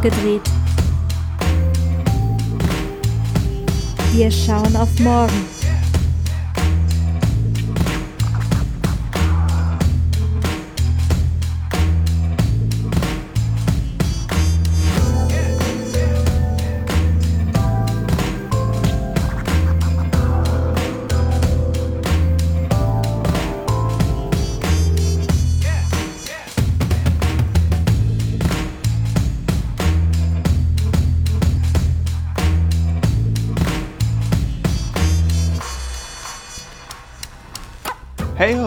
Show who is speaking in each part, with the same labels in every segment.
Speaker 1: abgedreht. Wir schauen auf morgen.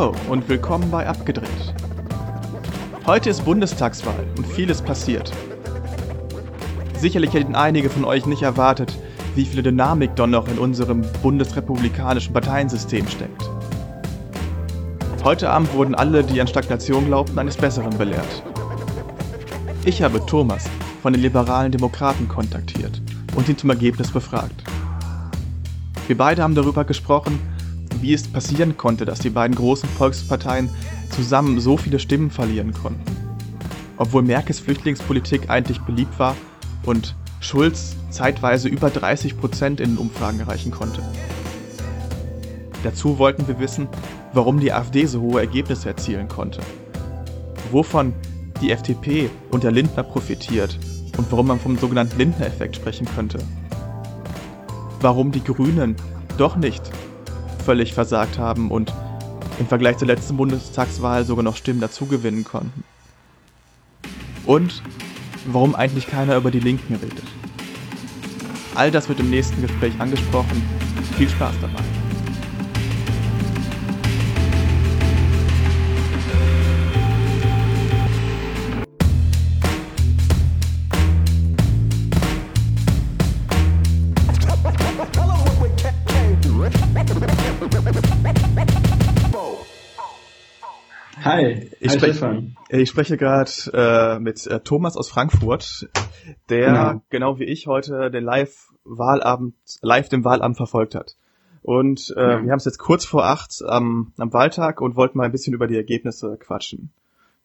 Speaker 2: Ho und willkommen bei Abgedreht. Heute ist Bundestagswahl und vieles passiert. Sicherlich hätten einige von euch nicht erwartet, wie viel Dynamik doch noch in unserem bundesrepublikanischen Parteiensystem steckt. Heute Abend wurden alle, die an Stagnation glaubten, eines Besseren belehrt. Ich habe Thomas von den liberalen Demokraten kontaktiert und ihn zum Ergebnis befragt. Wir beide haben darüber gesprochen, wie es passieren konnte, dass die beiden großen Volksparteien zusammen so viele Stimmen verlieren konnten. Obwohl Merkels Flüchtlingspolitik eigentlich beliebt war und Schulz zeitweise über 30 Prozent in den Umfragen erreichen konnte. Dazu wollten wir wissen, warum die AfD so hohe Ergebnisse erzielen konnte. Wovon die FDP unter Lindner profitiert und warum man vom sogenannten Lindner-Effekt sprechen könnte. Warum die Grünen doch nicht völlig versagt haben und im Vergleich zur letzten Bundestagswahl sogar noch Stimmen dazugewinnen konnten. Und warum eigentlich keiner über die Linken redet. All das wird im nächsten Gespräch angesprochen. Viel Spaß dabei. Ich, spreche, ich spreche gerade äh, mit äh, Thomas aus Frankfurt, der genau, genau wie ich heute den Live-Wahlabend, live den Wahlabend verfolgt hat. Und äh, ja. wir haben es jetzt kurz vor acht am, am Wahltag und wollten mal ein bisschen über die Ergebnisse quatschen.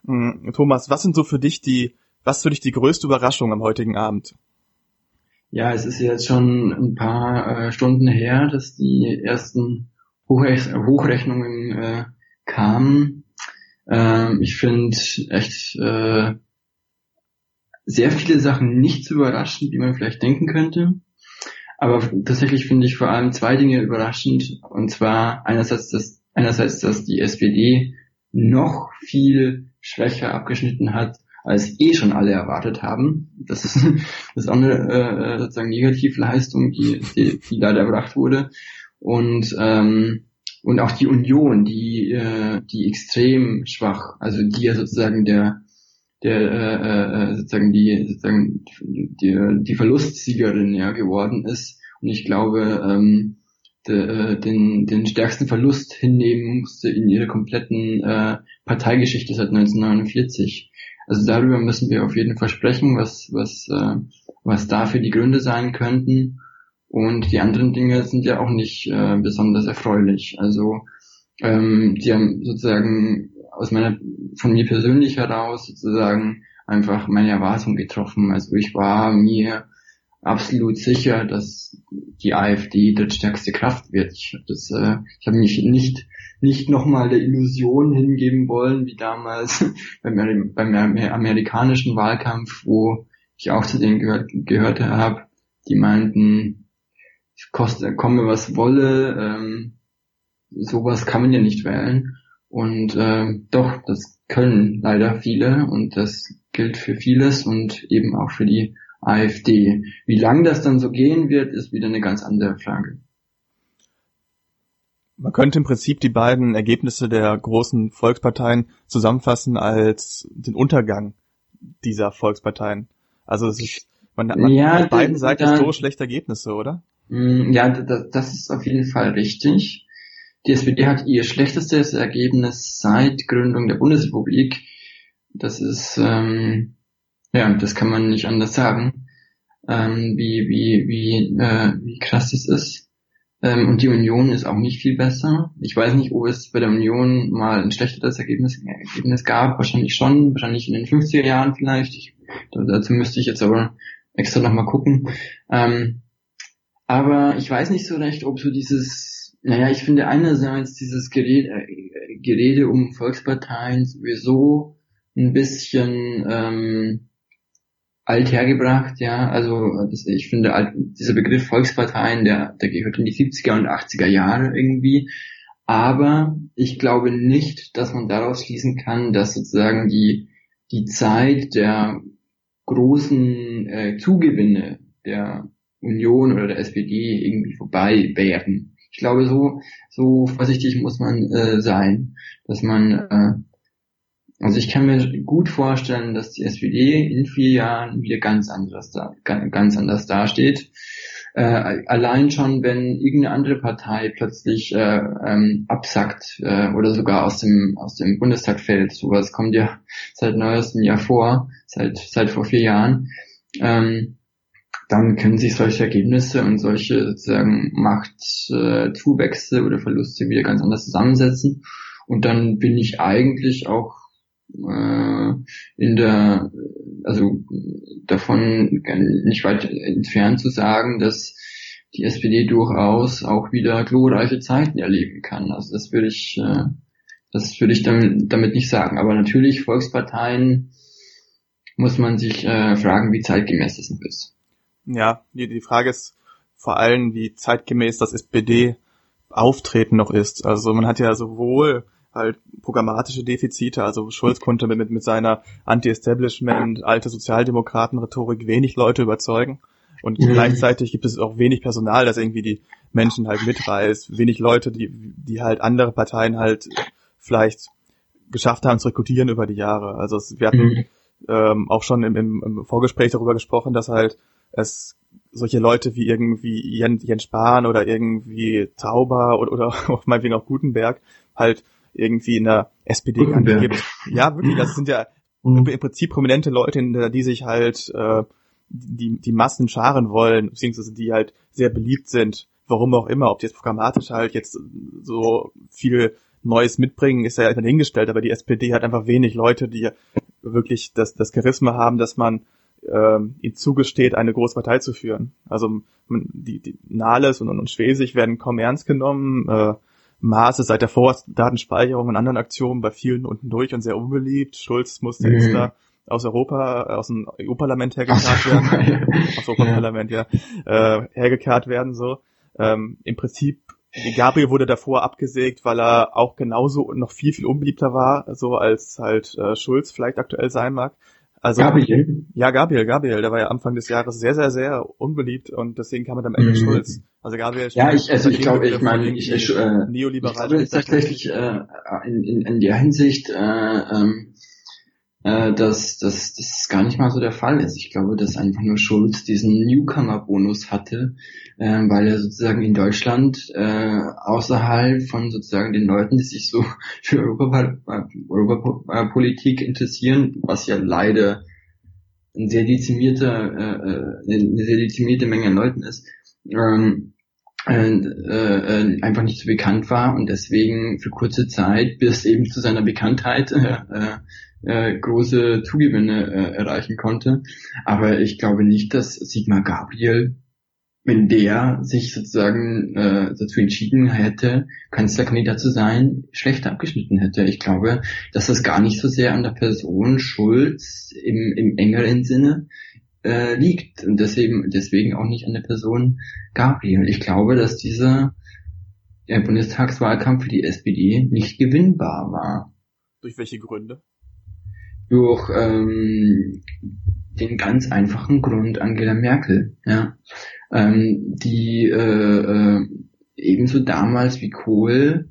Speaker 2: Mhm. Thomas, was sind so für dich die, was für dich die größte Überraschung am heutigen Abend?
Speaker 3: Ja, es ist jetzt schon ein paar äh, Stunden her, dass die ersten Hochrech Hochrechnungen äh, kamen ähm, ich finde echt äh, sehr viele Sachen nicht so überraschend, wie man vielleicht denken könnte. Aber tatsächlich finde ich vor allem zwei Dinge überraschend. Und zwar einerseits, dass, einerseits, dass die SPD noch viel schwächer abgeschnitten hat, als eh schon alle erwartet haben. Das ist, das ist auch eine äh, sozusagen Negativleistung, die, die, die leider erbracht wurde. Und ähm, und auch die Union, die, äh, die extrem schwach, also die ja sozusagen der, der äh, äh, sozusagen die sozusagen die, die Verlustsiegerin ja geworden ist und ich glaube ähm, de, äh, den den stärksten Verlust hinnehmen musste in ihrer kompletten äh, Parteigeschichte seit 1949. Also darüber müssen wir auf jeden Fall sprechen, was was äh, was dafür die Gründe sein könnten und die anderen Dinge sind ja auch nicht äh, besonders erfreulich. Also ähm, die haben sozusagen aus meiner, von mir persönlich heraus sozusagen einfach meine Erwartung getroffen. Also ich war mir absolut sicher, dass die AfD die stärkste Kraft wird. Ich, das, äh, ich habe mich nicht nicht nochmal der Illusion hingeben wollen, wie damals beim, beim amerikanischen Wahlkampf, wo ich auch zu denen gehört, gehört habe, die meinten, koste, komme was wolle, ähm, sowas kann man ja nicht wählen. Und äh, doch, das können leider viele und das gilt für vieles und eben auch für die AfD. Wie lang das dann so gehen wird, ist wieder eine ganz andere Frage.
Speaker 2: Man könnte im Prinzip die beiden Ergebnisse der großen Volksparteien zusammenfassen als den Untergang dieser Volksparteien. Also es ist, man, man ja, hat auf beiden Seiten so schlechte Ergebnisse, oder?
Speaker 3: Mm, ja, das ist auf jeden Fall richtig. Die SPD hat ihr schlechtestes Ergebnis seit Gründung der Bundesrepublik. Das ist, ähm, ja, das kann man nicht anders sagen, ähm, wie, wie, wie, äh, wie krass das ist. Ähm, und die Union ist auch nicht viel besser. Ich weiß nicht, ob es bei der Union mal ein schlechteres Ergebnis, Ergebnis gab. Wahrscheinlich schon. Wahrscheinlich in den 50er Jahren vielleicht. Ich, dazu müsste ich jetzt aber extra nochmal gucken. Ähm, aber ich weiß nicht so recht, ob so dieses, naja, ich finde einerseits dieses Gerede, äh, Gerede um Volksparteien sowieso ein bisschen ähm, alt hergebracht, ja. Also das, ich finde dieser Begriff Volksparteien, der, der gehört in die 70er und 80er Jahre irgendwie. Aber ich glaube nicht, dass man daraus schließen kann, dass sozusagen die, die Zeit der großen äh, Zugewinne der Union oder der SPD irgendwie vorbei wären. Ich glaube, so, so vorsichtig muss man äh, sein, dass man, äh, also ich kann mir gut vorstellen, dass die SPD in vier Jahren wieder ganz anders da, ganz anders dasteht. Äh, allein schon, wenn irgendeine andere Partei plötzlich äh, ähm, absackt äh, oder sogar aus dem aus dem Bundestag fällt, sowas kommt ja seit neuestem Jahr vor, seit seit vor vier Jahren. Ähm, dann können sich solche Ergebnisse und solche sozusagen Machtzuwächse äh, oder Verluste wieder ganz anders zusammensetzen. Und dann bin ich eigentlich auch äh, in der, also davon nicht weit entfernt zu sagen, dass die SPD durchaus auch wieder glorreiche Zeiten erleben kann. Also das würde ich, äh, das würde ich damit, damit nicht sagen. Aber natürlich Volksparteien muss man sich äh, fragen, wie zeitgemäß das noch ist.
Speaker 2: Ja, die, die Frage ist vor allem, wie zeitgemäß das SPD-Auftreten noch ist. Also man hat ja sowohl halt programmatische Defizite, also Schulz konnte mit, mit seiner Anti-Establishment, alte Sozialdemokraten-Rhetorik wenig Leute überzeugen. Und mhm. gleichzeitig gibt es auch wenig Personal, das irgendwie die Menschen halt mitreißt, wenig Leute, die, die halt andere Parteien halt vielleicht geschafft haben zu rekrutieren über die Jahre. Also es, wir hatten mhm. ähm, auch schon im, im, im Vorgespräch darüber gesprochen, dass halt es solche Leute wie irgendwie Jens, Jens Spahn oder irgendwie Tauber oder, oder meinetwegen auch Gutenberg halt irgendwie in der SPD nicht gibt. Ja, wirklich, das sind ja mhm. im Prinzip prominente Leute, die sich halt äh, die, die Massen scharen wollen, beziehungsweise die halt sehr beliebt sind, warum auch immer, ob die jetzt programmatisch halt jetzt so viel Neues mitbringen, ist ja erstmal hingestellt, aber die SPD hat einfach wenig Leute, die wirklich das, das Charisma haben, dass man äh, ihm zugesteht, eine große Partei zu führen. Also die, die Nahles und, und Schwesig werden kaum ernst genommen. Äh, Maas ist seit der Vorratsdatenspeicherung und anderen Aktionen bei vielen unten durch und sehr unbeliebt. Schulz musste mhm. jetzt da aus Europa, aus dem EU-Parlament hergekarrt werden. aus Europaparlament, ja. ja. Äh, hergekarrt werden, so. Ähm, Im Prinzip, Gabriel wurde davor abgesägt, weil er auch genauso noch viel, viel unbeliebter war, so als halt äh, Schulz vielleicht aktuell sein mag. Also, Gabriel? Ja, Gabriel, Gabriel, der war ja Anfang des Jahres sehr, sehr, sehr unbeliebt und deswegen kam er dann Ende mhm. Schulz.
Speaker 3: Also Gabriel Ja, ich, also ich glaube, ich meine, ich, ich, äh, neoliberal ich glaube tatsächlich äh, in, in, in der Hinsicht, äh, ähm, äh, dass, dass das gar nicht mal so der Fall ist. Ich glaube, dass einfach nur Schulz diesen Newcomer-Bonus hatte, äh, weil er sozusagen in Deutschland äh, außerhalb von sozusagen den Leuten, die sich so für Europapolitik interessieren, was ja leider ein sehr dezimierter, äh, äh eine sehr dezimierte Menge an Leuten ist, ähm, äh, äh, einfach nicht so bekannt war und deswegen für kurze Zeit bis eben zu seiner Bekanntheit äh, äh, große Zugewinne äh, erreichen konnte. Aber ich glaube nicht, dass Sigmar Gabriel wenn der sich sozusagen äh, dazu entschieden hätte, Kanzlerkandidat zu sein, schlechter abgeschnitten hätte. Ich glaube, dass das gar nicht so sehr an der Person Schulz im, im engeren Sinne äh, liegt und deswegen, deswegen auch nicht an der Person Gabriel. Ich glaube, dass dieser äh, Bundestagswahlkampf für die SPD nicht gewinnbar war.
Speaker 2: Durch welche Gründe?
Speaker 3: Durch ähm, den ganz einfachen Grund Angela Merkel. Ja ähm, die äh, äh, ebenso damals wie Kohl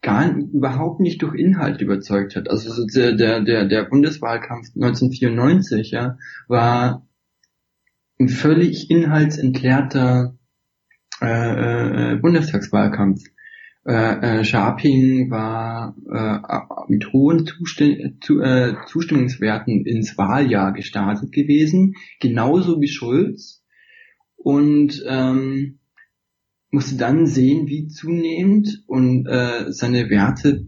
Speaker 3: gar überhaupt nicht durch Inhalt überzeugt hat. Also so der, der, der, der Bundeswahlkampf 1994 ja, war ein völlig inhaltsentleerter äh, äh, Bundestagswahlkampf. Äh, äh, Scharping war äh, mit hohen Zustimm zu, äh, Zustimmungswerten ins Wahljahr gestartet gewesen, genauso wie Schulz. Und ähm, musste dann sehen, wie zunehmend und äh, seine Werte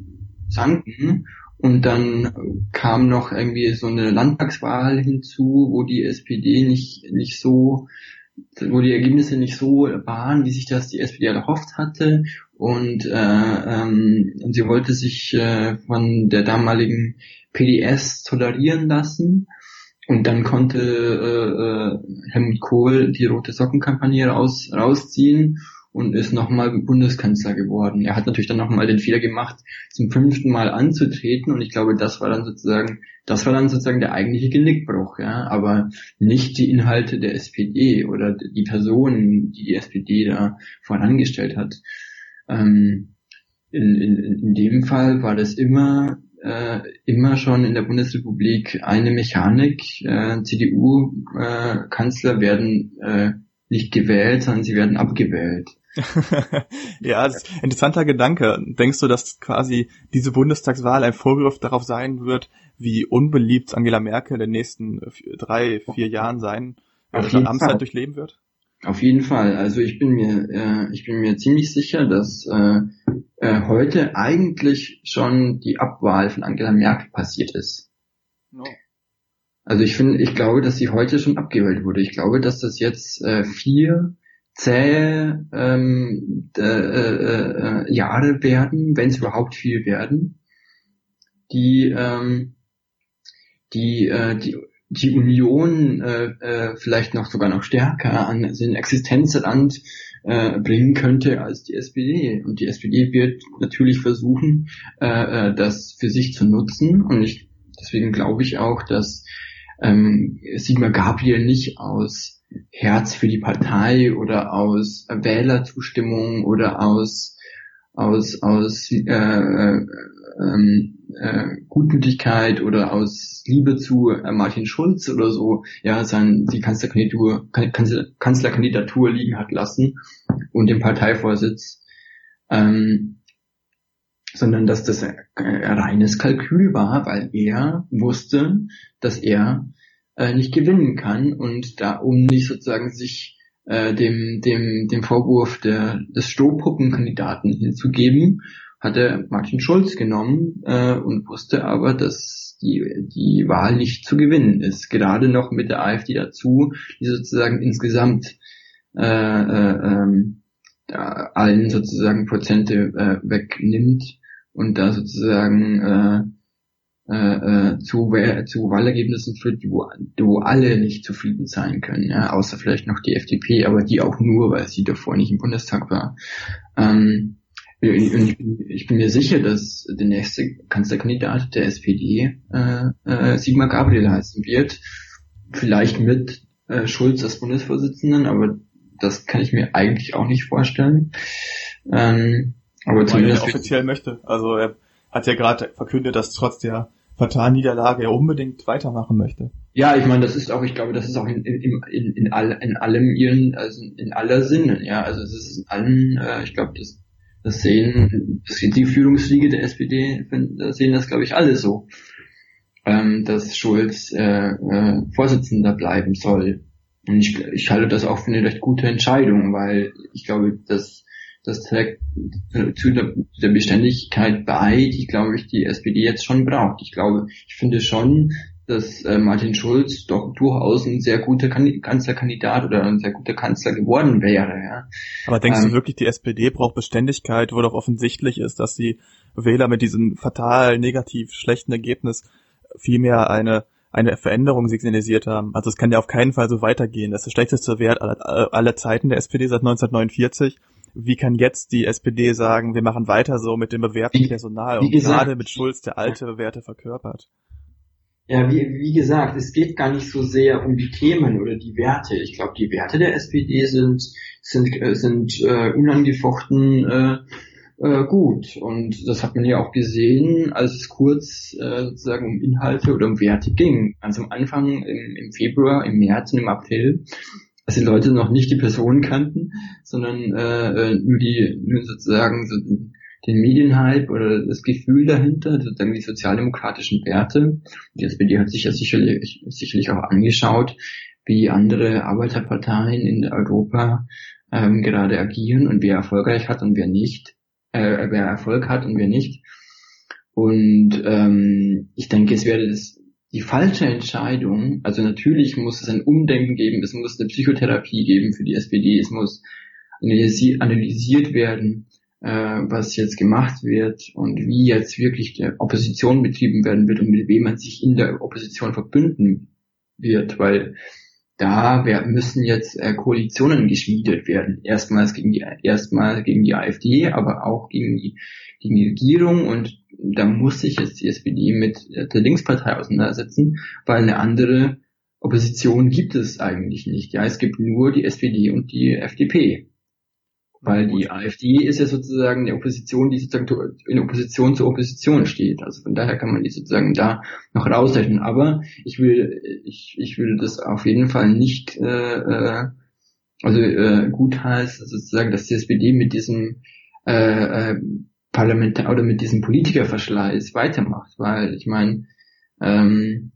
Speaker 3: sanken. Und dann kam noch irgendwie so eine Landtagswahl hinzu, wo die SPD nicht, nicht so, wo die Ergebnisse nicht so waren, wie sich das die SPD erhofft hatte. Und, äh, ähm, sie wollte sich äh, von der damaligen PDS tolerieren lassen. Und dann konnte äh, äh, Helmut Kohl die Rote Sockenkampagne raus, rausziehen und ist nochmal Bundeskanzler geworden. Er hat natürlich dann nochmal den Fehler gemacht, zum fünften Mal anzutreten und ich glaube, das war dann sozusagen, das war dann sozusagen der eigentliche Genickbruch, ja, aber nicht die Inhalte der SPD oder die Personen, die die SPD da vorangestellt hat. Ähm, in, in, in dem Fall war das immer äh, immer schon in der Bundesrepublik eine Mechanik. Äh, CDU-Kanzler äh, werden nicht gewählt, sondern sie werden abgewählt.
Speaker 2: ja, das ist ein interessanter Gedanke. Denkst du, dass quasi diese Bundestagswahl ein Vorgriff darauf sein wird, wie unbeliebt Angela Merkel in den nächsten drei, vier Jahren sein
Speaker 3: Auf jeden
Speaker 2: Amtszeit
Speaker 3: Fall.
Speaker 2: durchleben wird?
Speaker 3: Auf jeden Fall. Also ich bin mir, äh, ich bin mir ziemlich sicher, dass äh, äh, heute eigentlich schon die Abwahl von Angela Merkel passiert ist.
Speaker 2: No.
Speaker 3: Also ich finde, ich glaube, dass sie heute schon abgewählt wurde. Ich glaube, dass das jetzt äh, vier zähe ähm, äh, äh, äh, Jahre werden, wenn es überhaupt viel werden, die ähm, die äh, die die Union äh, äh, vielleicht noch sogar noch stärker an den Existenzrand äh, bringen könnte als die SPD. Und die SPD wird natürlich versuchen, äh, äh, das für sich zu nutzen. Und ich, deswegen glaube ich auch, dass ähm, Sigmar Gabriel nicht aus Herz für die Partei oder aus Wählerzustimmung oder aus aus aus äh, äh, äh, Gutmütigkeit oder aus Liebe zu äh, Martin Schulz oder so ja sein die Kanzlerkandidatur Kanzler, Kanzlerkandidatur liegen hat lassen und den Parteivorsitz ähm, sondern dass das ein reines Kalkül war, weil er wusste, dass er äh, nicht gewinnen kann und da um nicht sozusagen sich äh, dem dem dem Vorwurf der des Strohpuppenkandidaten hinzugeben, hat er Martin Schulz genommen äh, und wusste aber, dass die die Wahl nicht zu gewinnen ist. Gerade noch mit der AfD dazu, die sozusagen insgesamt äh, äh, ähm, da allen sozusagen Prozente äh, wegnimmt und da sozusagen äh, äh, zu, zu Wahlergebnissen führt, wo, wo alle nicht zufrieden sein können, ja, außer vielleicht noch die FDP, aber die auch nur, weil sie davor nicht im Bundestag war. Ähm, ich, ich bin mir sicher, dass der nächste Kanzlerkandidat der SPD äh, äh, Sigmar Gabriel heißen wird. Vielleicht mit äh, Schulz als Bundesvorsitzenden, aber das kann ich mir eigentlich auch nicht vorstellen. Ähm, aber
Speaker 2: Weil
Speaker 3: zumindest
Speaker 2: er offiziell möchte. Also er hat ja gerade verkündet, dass trotz der Parteienniederlage er unbedingt weitermachen möchte.
Speaker 3: Ja, ich meine, das ist auch, ich glaube, das ist auch in, in, in, in, all, in allem ihren, also in aller Sinne, ja, also es ist in allen, äh, ich glaube, das, das sehen, das sehen die Führungsriege der SPD, das sehen das, glaube ich, alle so, ähm, dass Schulz äh, äh, Vorsitzender bleiben soll. Und ich, ich halte das auch für eine recht gute Entscheidung, weil ich glaube, dass das trägt zu der, der Beständigkeit bei, die, glaube ich, die SPD jetzt schon braucht. Ich glaube, ich finde schon, dass äh, Martin Schulz doch durchaus ein sehr guter kan Kanzlerkandidat oder ein sehr guter Kanzler geworden wäre. Ja.
Speaker 2: Aber denkst
Speaker 3: Ähm,
Speaker 2: du wirklich, die SPD braucht Beständigkeit, wo doch offensichtlich ist, dass die Wähler mit diesem fatal negativ schlechten Ergebnis vielmehr eine eine Veränderung signalisiert haben. Also es kann ja auf keinen Fall so weitergehen. Das ist der schlechteste Wert aller, aller Zeiten der SPD seit 1949. Wie kann jetzt die SPD sagen, wir machen weiter so mit dem bewährten
Speaker 3: Wie-
Speaker 2: Personal
Speaker 3: wie
Speaker 2: und
Speaker 3: gesagt-
Speaker 2: gerade mit Schulz der alte Werte verkörpert?
Speaker 3: Ja, wie, wie gesagt, es geht gar nicht so sehr um die Themen oder die Werte. Ich glaube, die Werte der SPD sind sind äh, sind äh, unangefochten äh, äh, gut und das hat man ja auch gesehen, als es kurz äh, sozusagen um Inhalte oder um Werte ging. Ganz am Anfang im, im Februar, im März und im April, als die Leute noch nicht die Person kannten, sondern äh, äh, nur die nur sozusagen so den Medienhype oder das Gefühl dahinter, sozusagen die sozialdemokratischen Werte. Die SPD hat sich ja sicherlich, sicherlich auch angeschaut, wie andere Arbeiterparteien in Europa ähm, gerade agieren und wer erfolgreich hat und wer nicht, äh, wer Erfolg hat und wer nicht. Und ähm, ich denke, es wäre das die falsche Entscheidung. Also natürlich muss es ein Umdenken geben, es muss eine Psychotherapie geben für die SPD, es muss analysiert werden, äh, was jetzt gemacht wird und wie jetzt wirklich die Opposition betrieben werden wird und mit wem man sich in der Opposition verbünden wird, weil da müssen jetzt äh, Koalitionen geschmiedet werden. Erstmals gegen die, erstmal gegen die AfD, aber auch gegen die, gegen die Regierung und da muss sich jetzt die SPD mit der Linkspartei auseinandersetzen, weil eine andere Opposition gibt es eigentlich nicht. Ja, es gibt nur die SPD und die FDP. Weil die AfD ist ja sozusagen eine Opposition, die sozusagen in Opposition zur Opposition steht. Also von daher kann man die sozusagen da noch rausrechnen. Aber ich will, ich, ich will das auf jeden Fall nicht, äh, äh also äh, gut heißt sozusagen, dass die SPD mit diesem äh, äh, Parlamentar oder mit diesem Politikerverschleiß weitermacht, weil ich meine, ähm,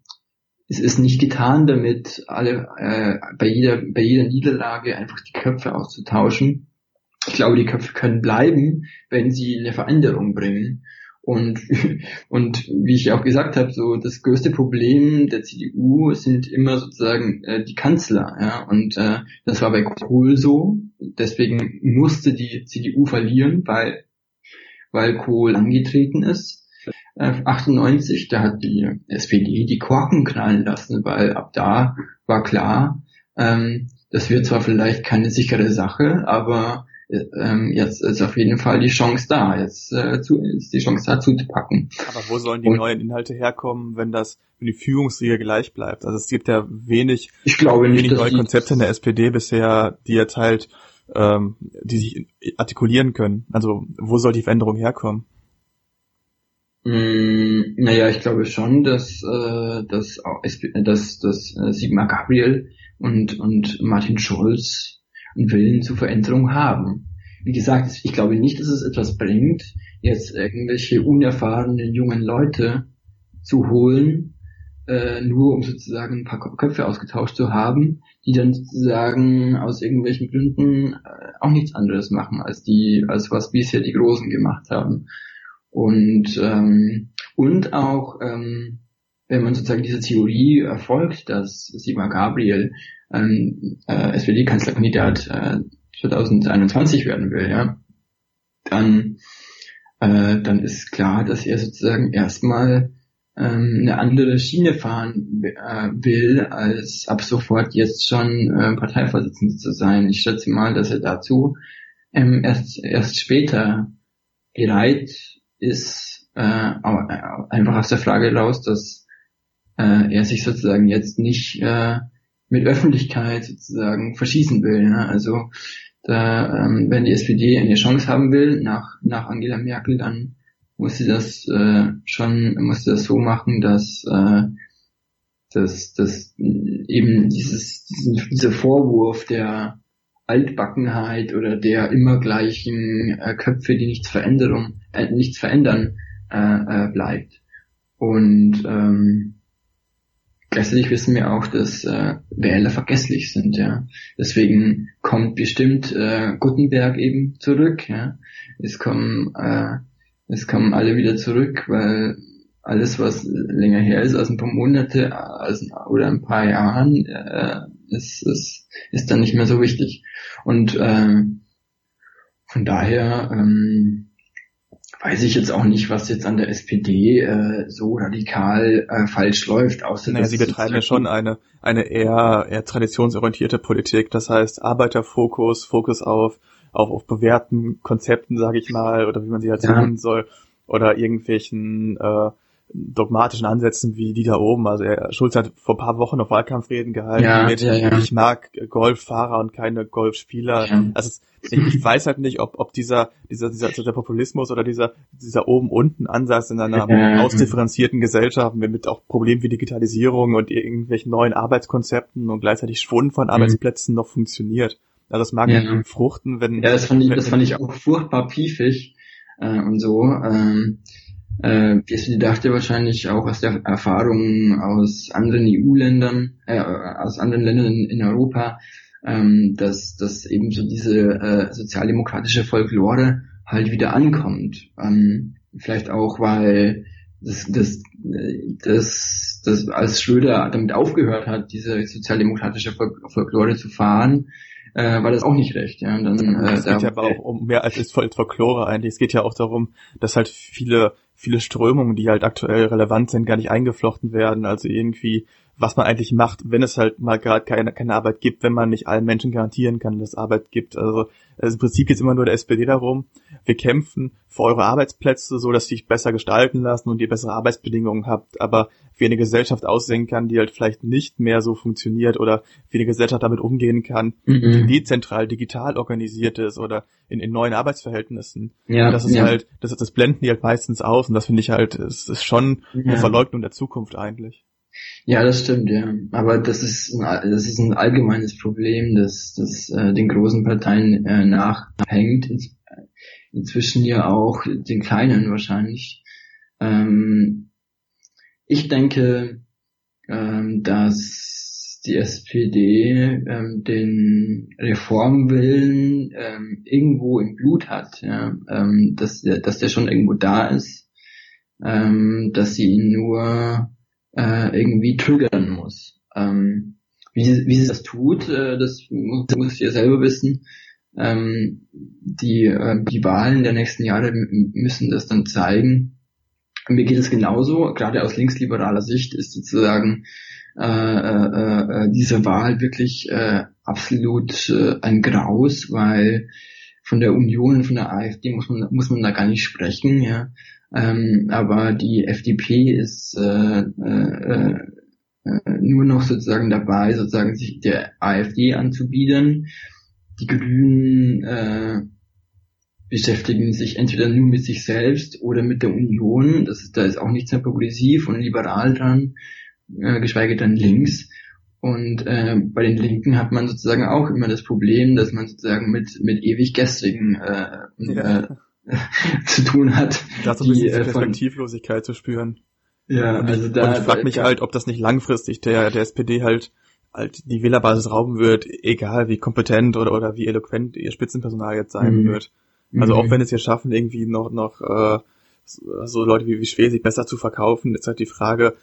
Speaker 3: es ist nicht getan damit, alle äh, bei jeder bei jeder Niederlage einfach die Köpfe auszutauschen ich glaube, die Köpfe können bleiben, wenn sie eine Veränderung bringen. Und, und wie ich auch gesagt habe, so das größte Problem der CDU sind immer sozusagen äh, die Kanzler. Ja? Und äh, das war bei Kohl so. Deswegen musste die CDU verlieren, weil, weil Kohl angetreten ist. Äh, 98, da hat die SPD die Korken knallen lassen, weil ab da war klar, ähm, das wird zwar vielleicht keine sichere Sache, aber ähm, jetzt ist auf jeden Fall die Chance da, jetzt äh, zu, ist die Chance da zuzupacken.
Speaker 2: Aber wo sollen die Und, neuen Inhalte herkommen, wenn das, wenn die Führungsriege gleich bleibt? Also es gibt ja wenig,
Speaker 3: ich glaube nicht,
Speaker 2: wenig neue Konzepte in der SPD bisher, die jetzt halt, ähm, die sich artikulieren können. Also wo soll die Veränderung herkommen?
Speaker 3: Mm, naja, ich glaube schon, dass, äh, dass, dass, dass äh, Sigmar Gabriel und, und Martin Schulz einen Willen zur Veränderung haben. Wie gesagt, ich glaube nicht, dass es etwas bringt, jetzt irgendwelche unerfahrenen jungen Leute zu holen, äh, nur um sozusagen ein paar Köpfe ausgetauscht zu haben, die dann sozusagen aus irgendwelchen Gründen äh, auch nichts anderes machen als die, als was bisher die Großen gemacht haben. Und ähm, und auch ähm, wenn man sozusagen diese Theorie erfolgt, dass Sigmar Gabriel ähm, äh, SPD-Kanzlerkandidat äh, 2021 werden will, ja, dann, äh, dann ist klar, dass er sozusagen erstmal ähm, eine andere Schiene fahren äh, will, als ab sofort jetzt schon äh, Parteivorsitzender zu sein. Ich schätze mal, dass er dazu ähm, erst, erst später bereit ist, äh, einfach aus der Frage raus, dass äh, er sich sozusagen jetzt nicht äh, mit Öffentlichkeit sozusagen verschießen will. Ne? Also da, ähm, wenn die SPD eine Chance haben will nach, nach Angela Merkel, dann muss sie das äh, schon, muss sie das so machen, dass, äh, dass, dass eben dieses, diesen, dieser Vorwurf der Altbackenheit oder der immer gleichen äh, Köpfe, die nichts Veränderung, äh, nichts verändern, äh, äh, bleibt. Und ähm, Gleichzeitig wissen wir auch, dass äh, Wähler vergesslich sind, ja. Deswegen kommt bestimmt äh, Gutenberg eben zurück, ja. Es kommen, äh, es kommen alle wieder zurück, weil alles, was länger her ist, als ein paar Monate als, oder ein paar Jahren, äh, ist, ist, ist dann nicht mehr so wichtig. Und äh, von daher ähm, weiß ich jetzt auch nicht, was jetzt an der SPD äh, so radikal äh, falsch läuft. Außer
Speaker 2: naja, sie betreiben ja schon eine, eine eher, eher traditionsorientierte Politik. Das heißt Arbeiterfokus, Fokus auf, auf, auf bewährten Konzepten, sage ich mal, oder wie man sie halt ja. nennen soll, oder irgendwelchen äh, dogmatischen Ansätzen wie die da oben. Also er, Schulz hat vor paar Wochen noch Wahlkampfreden gehalten ja, mit, ja, ja. ich mag Golffahrer und keine Golfspieler. Also ich, ich, weiß halt nicht, ob, ob dieser, dieser, dieser, dieser Populismus oder dieser, dieser oben-unten Ansatz in einer ausdifferenzierten Gesellschaft mit, mit auch Problemen wie Digitalisierung und irgendwelchen neuen Arbeitskonzepten und gleichzeitig Schwund von mhm. Arbeitsplätzen noch funktioniert. Also das mag ja. fruchten, wenn...
Speaker 3: Ja, das fand ich, das fand ich auch furchtbar piefig äh, und so. Ähm, äh, PSD dachte wahrscheinlich auch aus der Erfahrung aus anderen EU-Ländern, äh, aus anderen Ländern in Europa, ähm, dass, dass eben so diese äh, sozialdemokratische Folklore halt wieder ankommt. Ähm, vielleicht auch, weil das, das, das, das, als Schröder damit aufgehört hat, diese sozialdemokratische Folklore zu fahren, äh, war das auch nicht recht. Ja. Und dann,
Speaker 2: äh, es geht ja aber auch um mehr als ist Folklore eigentlich. Es geht ja auch darum, dass halt viele viele Strömungen, die halt aktuell relevant sind, gar nicht eingeflochten werden. Also irgendwie was man eigentlich macht, wenn es halt mal gerade keine, keine Arbeit gibt, wenn man nicht allen Menschen garantieren kann, dass es Arbeit gibt. Also, also im Prinzip geht es immer nur der SPD darum, wir kämpfen für eure Arbeitsplätze, so dass sie sich besser gestalten lassen und ihr bessere Arbeitsbedingungen habt, aber wie eine Gesellschaft aussehen kann, die halt vielleicht nicht mehr so funktioniert oder wie eine Gesellschaft damit umgehen kann, mhm. die dezentral, digital organisiert ist oder in, in neuen Arbeitsverhältnissen. Ja, das ist ja. halt, das, das blenden die halt meistens aus und das finde ich halt, es ist schon ja. eine Verleugnung der Zukunft eigentlich.
Speaker 3: Ja, das stimmt, ja. Aber das ist ein, das ist ein allgemeines Problem, das, das äh, den großen Parteien äh, nachhängt. Ins, inzwischen ja auch den kleinen wahrscheinlich. Ähm, ich denke, ähm, dass die SPD ähm, den Reformwillen ähm, irgendwo im Blut hat, ja? ähm, dass, der, dass der schon irgendwo da ist, ähm, dass sie ihn nur äh, irgendwie triggern muss. Ähm, wie, sie, wie sie das tut, äh, das muss, muss ja selber wissen. Ähm, die, äh, die Wahlen der nächsten Jahre müssen das dann zeigen. Mir geht es genauso, gerade aus linksliberaler Sicht ist sozusagen äh, äh, äh, diese Wahl wirklich äh, absolut äh, ein Graus, weil von der Union, von der AfD muss man, muss man da gar nicht sprechen, ja. Ähm, aber die FDP ist äh, äh, äh, nur noch sozusagen dabei, sozusagen sich der AfD anzubieten. Die Grünen äh, beschäftigen sich entweder nur mit sich selbst oder mit der Union. Das ist, da ist auch nichts mehr progressiv und liberal dran, äh, geschweige denn links. Und äh, bei den Linken hat man sozusagen auch immer das Problem, dass man sozusagen mit mit ewig gestrigen äh, ja. äh, zu tun hat.
Speaker 2: Da so ein bisschen äh, Perspektivlosigkeit zu spüren. Ja, und also ich, da. Und ich frage mich da, halt, ob das nicht langfristig der, der SPD halt halt die Wählerbasis rauben wird, egal wie kompetent oder, oder wie eloquent ihr Spitzenpersonal jetzt sein mhm. wird. Also auch mhm. wenn es hier schaffen, irgendwie noch, noch äh, so Leute wie, wie Schwesig besser zu verkaufen, ist halt die Frage,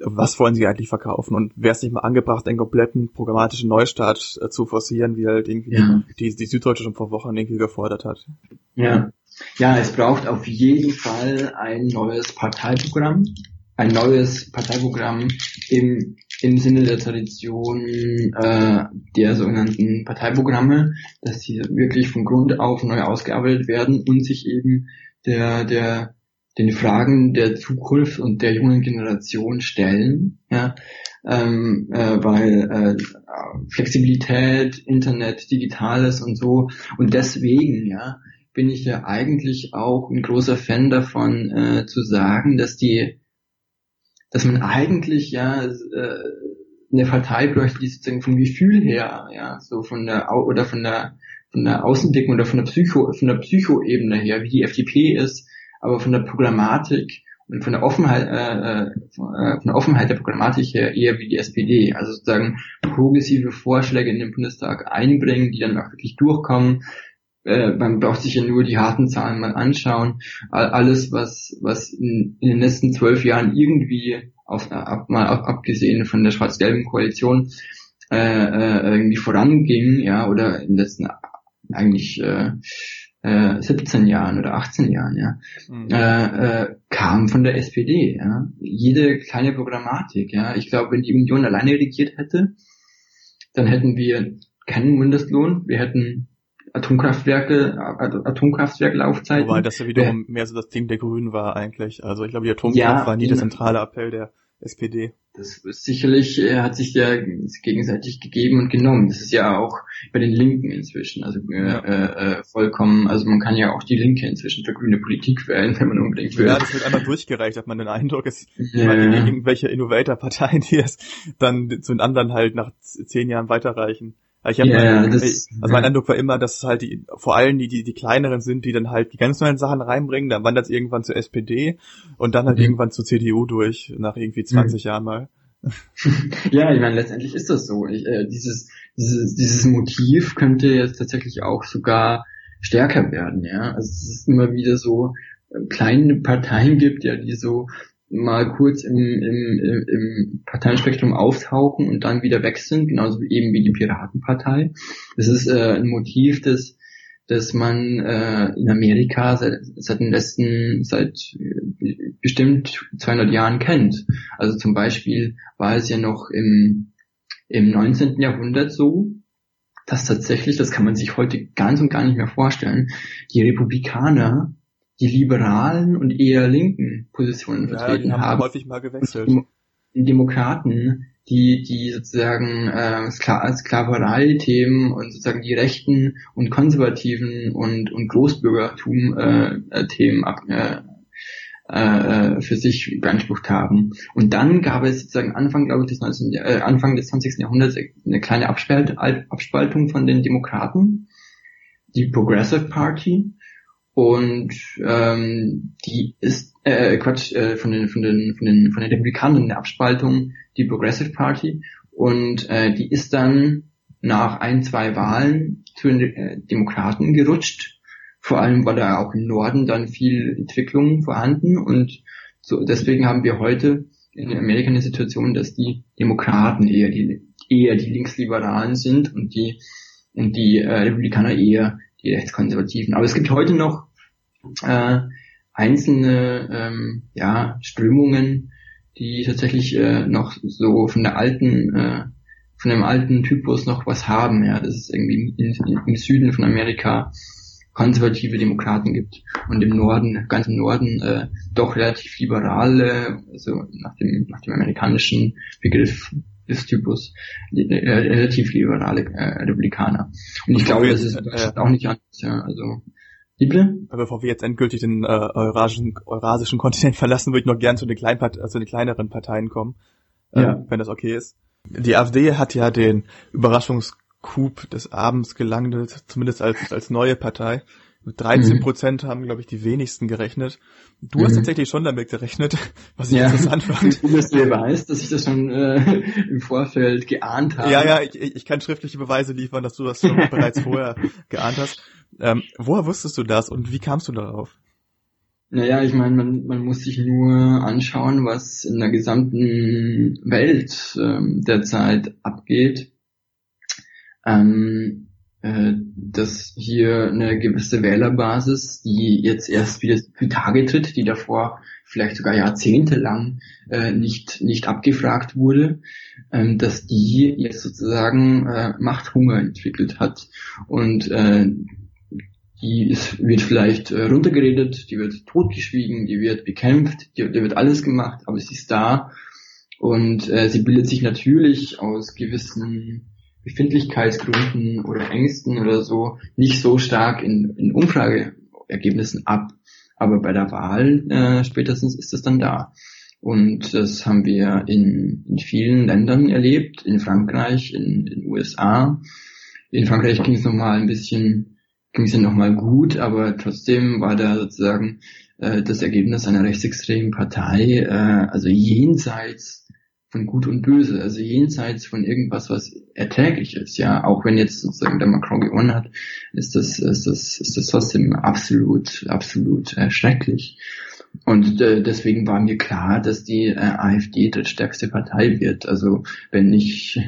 Speaker 2: was wollen sie eigentlich verkaufen und wäre es nicht mal angebracht, einen kompletten programmatischen Neustart äh, zu forcieren, wie halt irgendwie ja. die, die Süddeutsche schon vor Wochen irgendwie gefordert hat.
Speaker 3: Ja. Ja, es braucht auf jeden Fall ein neues Parteiprogramm. Ein neues Parteiprogramm im, im Sinne der Tradition äh, der sogenannten Parteiprogramme, dass sie wirklich von Grund auf neu ausgearbeitet werden und sich eben der, der den Fragen der Zukunft und der jungen Generation stellen, ja, ähm, äh, weil äh, Flexibilität, Internet, Digitales und so. Und deswegen, ja, bin ich ja eigentlich auch ein großer Fan davon äh, zu sagen, dass die, dass man eigentlich ja äh, eine Partei bräuchte, die sozusagen vom Gefühl her, ja, so von der oder von der von der Außenwirkung oder von der Psycho von der Psychoebene her, wie die FDP ist, aber von der Programmatik und von der Offenheit, äh, äh, von der Offenheit der Programmatik her eher wie die SPD. Also sozusagen progressive Vorschläge in den Bundestag einbringen, die dann auch wirklich durchkommen. Äh, man braucht sich ja nur die harten Zahlen mal anschauen. Alles, was, was in, in den letzten zwölf Jahren irgendwie auf, ab, mal ab, abgesehen von der schwarz-gelben Koalition äh, äh, irgendwie voranging, ja, oder in den letzten eigentlich äh, äh, 17 Jahren oder 18 Jahren, ja, mhm. äh, äh, kam von der SPD, ja. Jede kleine Programmatik, ja. Ich glaube, wenn die Union alleine regiert hätte, dann hätten wir keinen Mindestlohn, wir hätten Atomkraftwerke, Atomkraftwerklaufzeiten.
Speaker 2: Wobei das ja wiederum mehr so das Ding der Grünen war eigentlich. Also ich glaube, die Atomkraft ja, war nie der zentrale Appell der SPD.
Speaker 3: Das ist sicherlich äh, hat sich ja gegenseitig gegeben und genommen. Das ist ja auch bei den Linken inzwischen, also äh, ja. äh, vollkommen, also man kann ja auch die Linke inzwischen für grüne Politik wählen, wenn man unbedingt will.
Speaker 2: Ja, das wird einmal durchgereicht, hat man den Eindruck, es ja. irgendwelche Innovator-Parteien, die es dann zu den anderen halt nach zehn Jahren weiterreichen. Ich hab yeah, also mein Eindruck war immer, dass es halt die, vor allem die, die, die kleineren sind, die dann halt die ganz neuen Sachen reinbringen, dann wandert es irgendwann zur SPD und dann halt mhm. irgendwann zur CDU durch, nach irgendwie 20 mhm. Jahren mal.
Speaker 3: ja, ich meine, letztendlich ist das so. Ich, äh, dieses, dieses, dieses Motiv könnte jetzt tatsächlich auch sogar stärker werden, ja. Also es ist immer wieder so, äh, kleine Parteien gibt, ja, die so mal kurz im, im, im Parteienspektrum auftauchen und dann wieder weg sind, genauso eben wie die Piratenpartei. Das ist äh, ein Motiv, das das man äh, in Amerika seit, seit den letzten, seit äh, bestimmt 200 Jahren kennt. Also zum Beispiel war es ja noch im, im 19. Jahrhundert so, dass tatsächlich, das kann man sich heute ganz und gar nicht mehr vorstellen, die Republikaner die liberalen und eher linken Positionen ja, vertreten haben. haben.
Speaker 2: häufig mal gewechselt.
Speaker 3: Die Demokraten, die, die sozusagen äh, Skla Sklaverei-Themen und sozusagen die rechten und konservativen und, und Großbürgertum-Themen äh, äh, äh, für sich beansprucht haben. Und dann gab es sozusagen Anfang, glaube ich, des 19, äh, Anfang des 20. Jahrhunderts eine kleine Abspalt Abspaltung von den Demokraten, die Progressive Party, und ähm, die ist äh, Quatsch äh, von den von den von den von den Republikanern in der Abspaltung die Progressive Party. Und äh, die ist dann nach ein zwei Wahlen zu den äh, Demokraten gerutscht. Vor allem war da auch im Norden dann viel Entwicklung vorhanden. Und so deswegen haben wir heute in Amerika eine Situation dass die Demokraten eher die eher die Linksliberalen sind und die und die äh, Republikaner eher die Rechtskonservativen. Aber es gibt heute noch äh, einzelne ähm, ja, Strömungen, die tatsächlich äh, noch so von der alten, äh, von dem alten Typus noch was haben. Ja, dass es irgendwie in, in, im Süden von Amerika konservative Demokraten gibt und im Norden, ganz im Norden, äh, doch relativ liberale, also nach dem, nach dem amerikanischen Begriff des Typus, äh, relativ liberale äh, Republikaner. Und ich glaube, das ist äh, auch nicht anders. Ja, also
Speaker 2: Bitte? Bevor wir jetzt endgültig den äh, eurasischen, eurasischen Kontinent verlassen, würde ich noch gern zu den, kleinen Part also den kleineren Parteien kommen, äh, ja. wenn das okay ist. Die AfD hat ja den Überraschungscoup des Abends gelandet, zumindest als, als neue Partei. Mit 13 Prozent mhm. haben, glaube ich, die wenigsten gerechnet. Du mhm. hast tatsächlich schon damit gerechnet, was ich ja. interessant fand.
Speaker 3: Du dass du weißt, dass ich das schon äh, im Vorfeld geahnt habe.
Speaker 2: Ja, ja, ich, ich kann schriftliche Beweise liefern, dass du das schon bereits vorher geahnt hast. Ähm, woher wusstest du das und wie kamst du darauf?
Speaker 3: Naja, ich meine, man, man muss sich nur anschauen, was in der gesamten Welt ähm, derzeit abgeht. Ähm, äh, dass hier eine gewisse Wählerbasis, die jetzt erst wieder zutage tritt, die davor vielleicht sogar jahrzehntelang äh, nicht, nicht abgefragt wurde, ähm, dass die jetzt sozusagen äh, Machthunger entwickelt hat. Und äh, die ist, wird vielleicht äh, runtergeredet, die wird totgeschwiegen, die wird bekämpft, die, die wird alles gemacht, aber sie ist da und äh, sie bildet sich natürlich aus gewissen Befindlichkeitsgründen oder Ängsten oder so nicht so stark in, in Umfrageergebnissen ab, aber bei der Wahl äh, spätestens ist es dann da. Und das haben wir in, in vielen Ländern erlebt, in Frankreich, in den USA. In Frankreich ging es nochmal ein bisschen ging es ja nochmal gut, aber trotzdem war da sozusagen äh, das Ergebnis einer rechtsextremen Partei, äh, also jenseits von Gut und Böse, also jenseits von irgendwas, was erträglich ist, ja, auch wenn jetzt sozusagen der Macron gewonnen hat, ist das, ist das, ist das trotzdem absolut, absolut äh, schrecklich. Und äh, deswegen war mir klar, dass die äh, AfD drittstärkste Partei wird. Also wenn nicht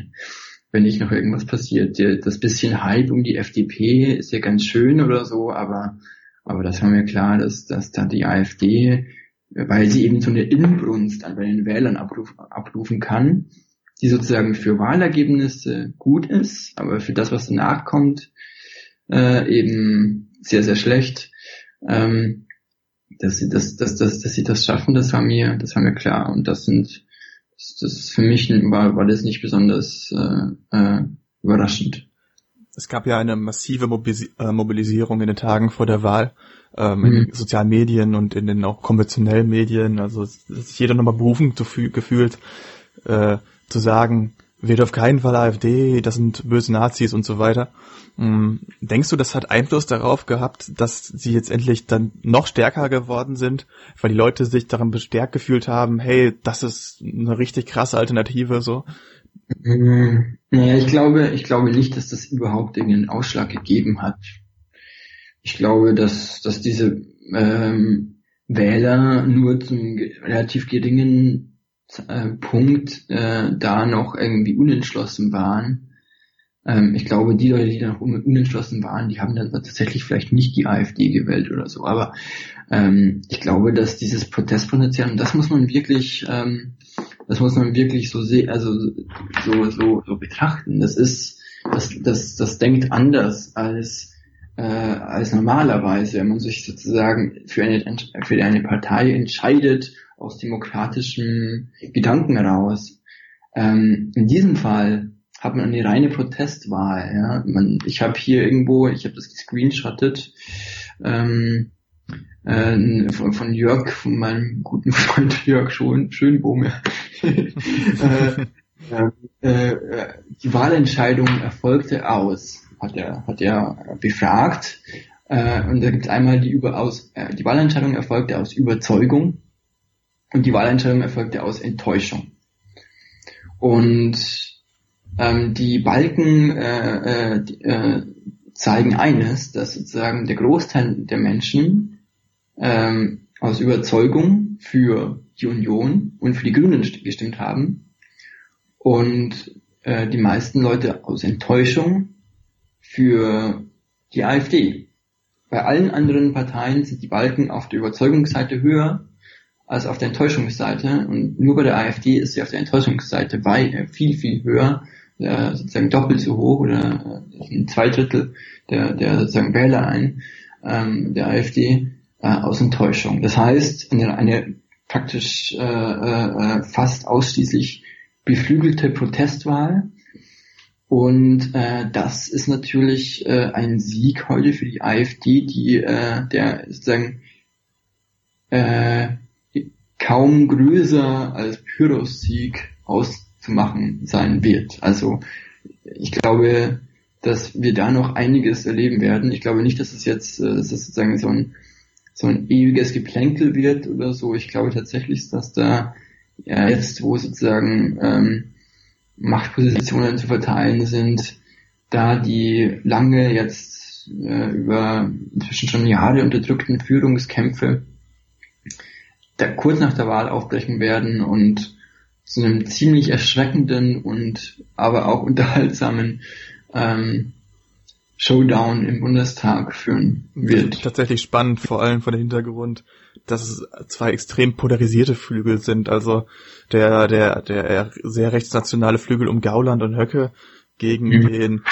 Speaker 3: wenn nicht noch irgendwas passiert. Das bisschen Hype um die FDP ist ja ganz schön oder so, aber, aber das war mir klar, dass, dass da die AfD, weil sie eben so eine Inbrunst an bei den Wählern abruf, abrufen kann, die sozusagen für Wahlergebnisse gut ist, aber für das, was danach kommt, äh, eben sehr, sehr schlecht. Ähm, dass sie das, dass, dass, dass sie das schaffen, das war mir, das war mir klar. Und das sind das ist für mich war, war das nicht besonders äh, äh, überraschend.
Speaker 2: Es gab ja eine massive äh, Mobilisierung in den Tagen vor der Wahl ähm, mhm. in den sozialen Medien und in den auch konventionellen Medien. Also es ist jeder nochmal berufen gefühlt, äh, zu sagen, Wählt auf keinen Fall AfD, das sind böse Nazis und so weiter. Hm, denkst du, das hat Einfluss darauf gehabt, dass sie jetzt endlich dann noch stärker geworden sind, weil die Leute sich daran bestärkt gefühlt haben, hey, das ist eine richtig krasse Alternative, so?
Speaker 3: Hm, naja, ich glaube, ich glaube nicht, dass das überhaupt irgendeinen Ausschlag gegeben hat. Ich glaube, dass, dass diese ähm, Wähler nur zum relativ geringen Punkt äh, da noch irgendwie unentschlossen waren. Ähm, ich glaube, die Leute, die da noch unentschlossen waren, die haben dann tatsächlich vielleicht nicht die AfD gewählt oder so. Aber ähm, ich glaube, dass dieses Protestpotenzial, das muss man wirklich, ähm, das muss man wirklich so sehen, also so, so, so betrachten. Das ist, das, das, das denkt anders als äh, als normalerweise, wenn man sich sozusagen für eine, für eine Partei entscheidet aus demokratischem Gedanken heraus. Ähm, in diesem Fall hat man eine reine Protestwahl. Ja? Man, ich habe hier irgendwo, ich habe das gescreenshottet, ähm, äh, von, von Jörg, von meinem guten Freund Jörg Schön, Schönbohm. äh, äh, die Wahlentscheidung erfolgte aus, hat er, hat er befragt. Äh, und da gibt es einmal die, über, aus, äh, die Wahlentscheidung erfolgte aus Überzeugung und die Wahlentscheidung erfolgte aus Enttäuschung. Und ähm, die Balken äh, äh, die, äh, zeigen eines, dass sozusagen der Großteil der Menschen ähm, aus Überzeugung für die Union und für die Grünen gestimmt haben und äh, die meisten Leute aus Enttäuschung für die AfD. Bei allen anderen Parteien sind die Balken auf der Überzeugungsseite höher als auf der Enttäuschungsseite. Und nur bei der AfD ist sie auf der Enttäuschungsseite weit, äh, viel, viel höher, äh, sozusagen doppelt so hoch oder äh, zwei Drittel der, der sozusagen Wähler ein, ähm, der AfD äh, aus Enttäuschung. Das heißt, eine, eine praktisch äh, äh, fast ausschließlich beflügelte Protestwahl. Und äh, das ist natürlich äh, ein Sieg heute für die AfD, die äh, der sozusagen äh, kaum größer als Pyrrhus-Sieg auszumachen sein wird. Also ich glaube, dass wir da noch einiges erleben werden. Ich glaube nicht, dass es jetzt äh, dass es sozusagen so ein so ein ewiges Geplänkel wird oder so. Ich glaube tatsächlich, dass da ja, jetzt, wo sozusagen ähm, Machtpositionen zu verteilen sind, da die lange jetzt äh, über inzwischen schon Jahre unterdrückten Führungskämpfe der, kurz nach der Wahl aufbrechen werden und zu einem ziemlich erschreckenden und aber auch unterhaltsamen ähm, Showdown im Bundestag führen wird.
Speaker 2: Tatsächlich spannend, vor allem vor dem Hintergrund, dass es zwei extrem polarisierte Flügel sind. Also der, der, der sehr rechtsnationale Flügel um Gauland und Höcke gegen mhm. den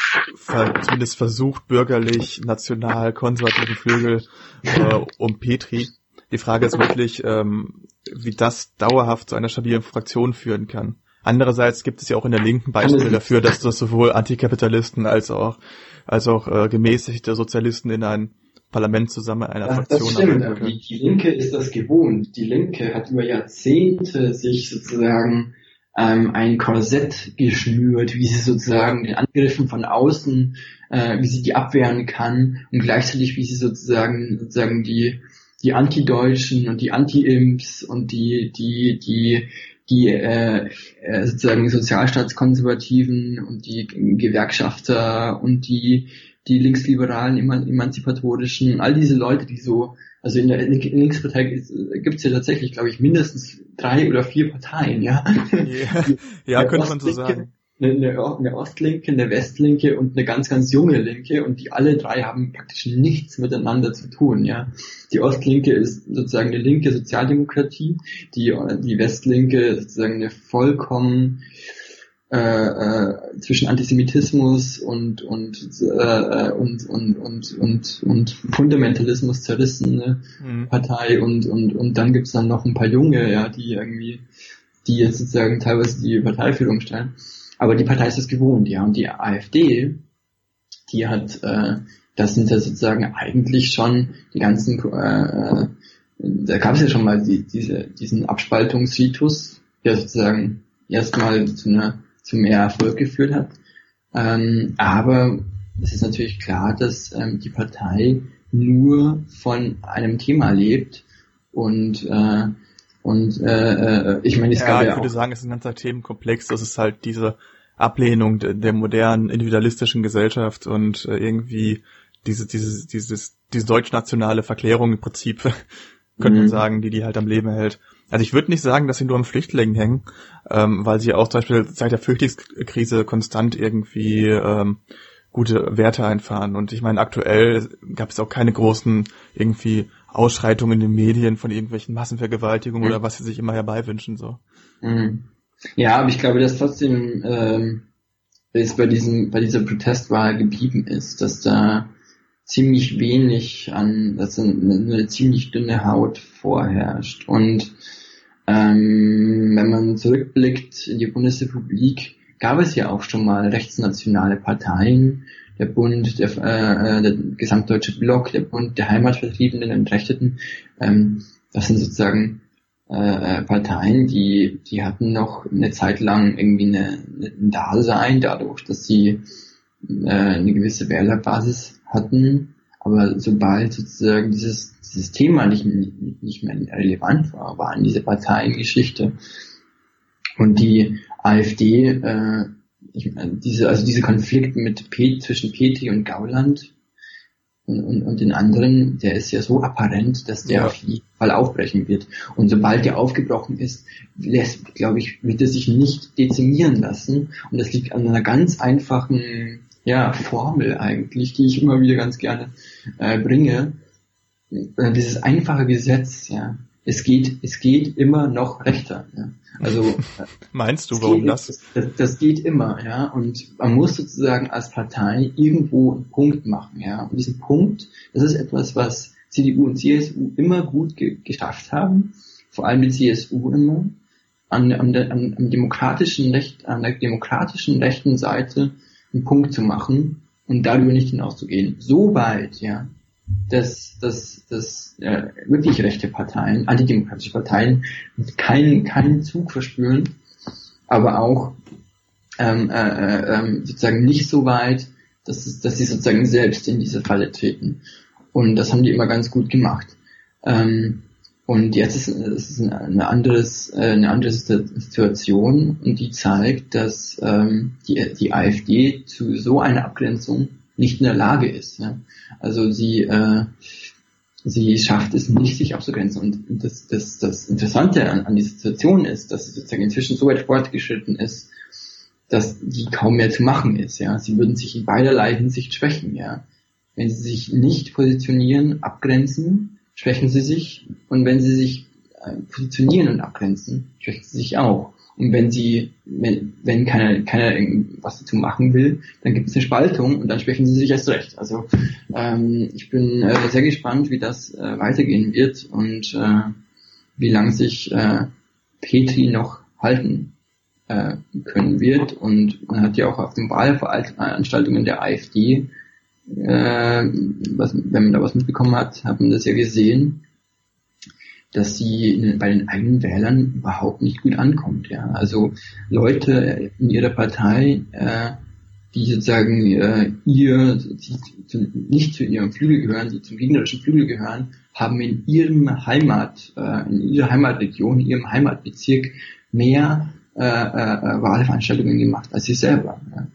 Speaker 2: zumindest versucht bürgerlich national konservativen Flügel äh, um Petri. Die Frage ist wirklich, ähm, wie das dauerhaft zu einer stabilen Fraktion führen kann. Andererseits gibt es ja auch in der Linken Beispiele dafür, dass das sowohl Antikapitalisten als auch als auch äh, gemäßigte Sozialisten in ein Parlament zusammen einer ja, Fraktion
Speaker 3: das stimmt, aber die, die Linke ist das gewohnt. Die Linke hat über Jahrzehnte sich sozusagen ähm, ein Korsett geschnürt, wie sie sozusagen den Angriffen von außen, äh, wie sie die abwehren kann und gleichzeitig wie sie sozusagen sozusagen die die Anti-Deutschen und die Anti-Imps und die, die, die, die äh, äh, sozusagen Sozialstaatskonservativen und die Gewerkschafter und die, die linksliberalen, emanzipatorischen, all diese Leute, die so, also in der Linkspartei gibt es ja tatsächlich, glaube ich, mindestens drei oder vier Parteien, ja.
Speaker 2: Ja, ja könnte man so sagen
Speaker 3: eine, eine Ostlinke, eine Westlinke und eine ganz, ganz junge Linke und die alle drei haben praktisch nichts miteinander zu tun, ja. Die Ostlinke ist sozusagen eine linke Sozialdemokratie, die, die Westlinke sozusagen eine vollkommen äh, äh, zwischen Antisemitismus und und, äh, und, und, und, und, und Fundamentalismus zerrissene mhm. Partei und, und, und dann gibt's dann noch ein paar Junge, ja, die irgendwie, die jetzt sozusagen teilweise die Parteiführung stellen. Aber die Partei ist es gewohnt, ja. Und die AfD, die hat, äh, das sind ja sozusagen eigentlich schon die ganzen, äh, äh da gab es ja schon mal die, diese, diesen Abspaltungsritus, der sozusagen erstmal zu einer zu mehr Erfolg geführt hat. Ähm, aber es ist natürlich klar, dass ähm, die Partei nur von einem Thema lebt und äh, und äh, äh ich meine, es
Speaker 2: ja,
Speaker 3: gab
Speaker 2: ja ich würde
Speaker 3: auch,
Speaker 2: sagen, es ist ein ganzer Themenkomplex. Das ist halt diese Ablehnung der, der modernen individualistischen Gesellschaft und äh, irgendwie diese diese dieses diese deutschnationale Verklärung im Prinzip könnte man
Speaker 3: Mhm.
Speaker 2: sagen, die die halt am Leben hält. Also ich würde nicht sagen, dass sie nur am Flüchtlingen hängen, ähm, weil sie auch zum Beispiel seit der Flüchtlingskrise konstant irgendwie ähm, gute Werte einfahren. Und ich meine, aktuell gab es auch keine großen irgendwie Ausschreitungen in den Medien von irgendwelchen Massenvergewaltigungen
Speaker 3: Mhm.
Speaker 2: oder was sie sich immer herbeiwünschen. So.
Speaker 3: Mhm. Ja, aber ich glaube, dass trotzdem ähm, es bei diesem bei dieser Protestwahl geblieben ist, dass da ziemlich wenig an, dass eine, eine ziemlich dünne Haut vorherrscht. Und ähm, wenn man zurückblickt in die Bundesrepublik, gab es ja auch schon mal rechtsnationale Parteien, der Bund, der, äh, der gesamtdeutsche Block, der Bund der Heimatvertriebenen und Entrechteten. Ähm, das sind sozusagen äh, Parteien, die, die hatten noch eine Zeit lang irgendwie eine, ein Dasein dadurch, dass sie äh, eine gewisse Wählerbasis hatten. Aber sobald sozusagen dieses, dieses Thema nicht, nicht mehr relevant war, waren diese Parteien Geschichte. Und die AfD, äh, ich, diese, also diese Konflikt mit P, zwischen Petri und Gauland und, und, und den anderen, der ist ja so apparent, dass der
Speaker 2: Ja.
Speaker 3: auf jeden Fall aufbrechen wird. Und sobald der aufgebrochen ist, lässt, glaube ich, wird er sich nicht dezimieren lassen. Und das liegt an einer ganz einfachen ja, Formel eigentlich, die ich immer wieder ganz gerne äh, bringe. Äh, dieses einfache Gesetz, ja. Es geht, es geht immer noch rechter. Ja. Also äh,
Speaker 2: Meinst du, warum
Speaker 3: geht,
Speaker 2: das?
Speaker 3: das? Das geht immer, ja. Und man muss sozusagen als Partei irgendwo einen Punkt machen, ja. Und diesen Punkt, das ist etwas, was CDU und CSU immer gut ge geschafft haben. Vor allem die CSU immer. An, an, der, an, am demokratischen Recht, an der demokratischen rechten Seite einen Punkt zu machen und darüber nicht hinauszugehen. So weit, ja, dass, dass, dass äh, wirklich rechte Parteien, antidemokratische Parteien keinen, keinen Zug verspüren, aber auch ähm, äh, äh, ähm, sozusagen nicht so weit, dass, es, dass sie sozusagen selbst in diese Falle treten. Und das haben die immer ganz gut gemacht. Ähm, und jetzt ist es eine, anderes, äh, eine andere Situation und die zeigt, dass ähm, die, die AfD zu so einer Abgrenzung nicht in der Lage ist. Ja? Also sie, äh, sie schafft es nicht, sich abzugrenzen. Und das, das, das Interessante an, an dieser Situation ist, dass sie sozusagen inzwischen so weit fortgeschritten ist, dass die kaum mehr zu machen ist. Ja, sie würden sich in beiderlei Hinsicht schwächen. Ja, wenn sie sich nicht positionieren, abgrenzen, schwächen sie sich. Und wenn sie sich äh, positionieren und abgrenzen, schwächen sie sich auch. Und wenn sie, wenn, wenn keiner, keiner was dazu machen will, dann gibt es eine Spaltung und dann schwächen sie sich erst recht. Also ähm, ich bin äh, sehr gespannt, wie das äh, weitergehen wird und äh, wie lange sich äh, Petri noch halten äh, können wird. Und man hat ja auch auf den Wahlveranstaltungen der AfD, äh, was, wenn man da was mitbekommen hat, hat man das ja gesehen, dass sie in, bei den eigenen Wählern überhaupt nicht gut ankommt. Ja, also Leute in ihrer Partei, äh, die sozusagen äh, ihr die zu, nicht zu ihrem Flügel gehören, die zum gegnerischen Flügel gehören, haben in ihrem Heimat, äh, in ihrer Heimatregion, in ihrem Heimatbezirk mehr äh, äh, Wahlveranstaltungen gemacht als sie selber. Ja.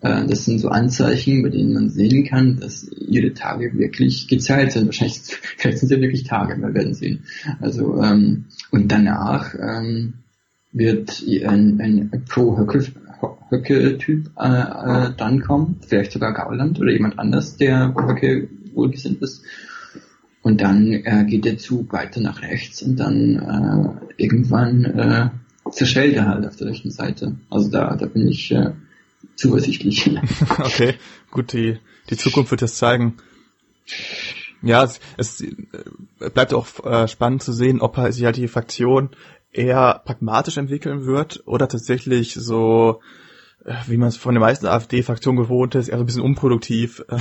Speaker 3: Äh, das sind so Anzeichen, bei denen man sehen kann, dass ihre Tage wirklich gezählt sind. Wahrscheinlich vielleicht sind es wirklich Tage, wir werden sehen. Also ähm, und danach ähm, wird ein, ein Pro-Höcke-Typ äh, äh, dann kommen, vielleicht sogar Gauland oder jemand anders, der Höcke wohlgesinnt ist. Und dann äh, geht der Zug weiter nach rechts und dann äh, irgendwann äh, zerschellt er halt auf der rechten Seite. Also da, da bin ich äh, zuversichtlich.
Speaker 2: okay, gut, die, die Zukunft wird das zeigen. Ja, es, es bleibt auch äh, spannend zu sehen, ob sich halt die Fraktion eher pragmatisch entwickeln wird oder tatsächlich so wie man es von den meisten AfD-Fraktionen gewohnt ist, eher so ein bisschen unproduktiv.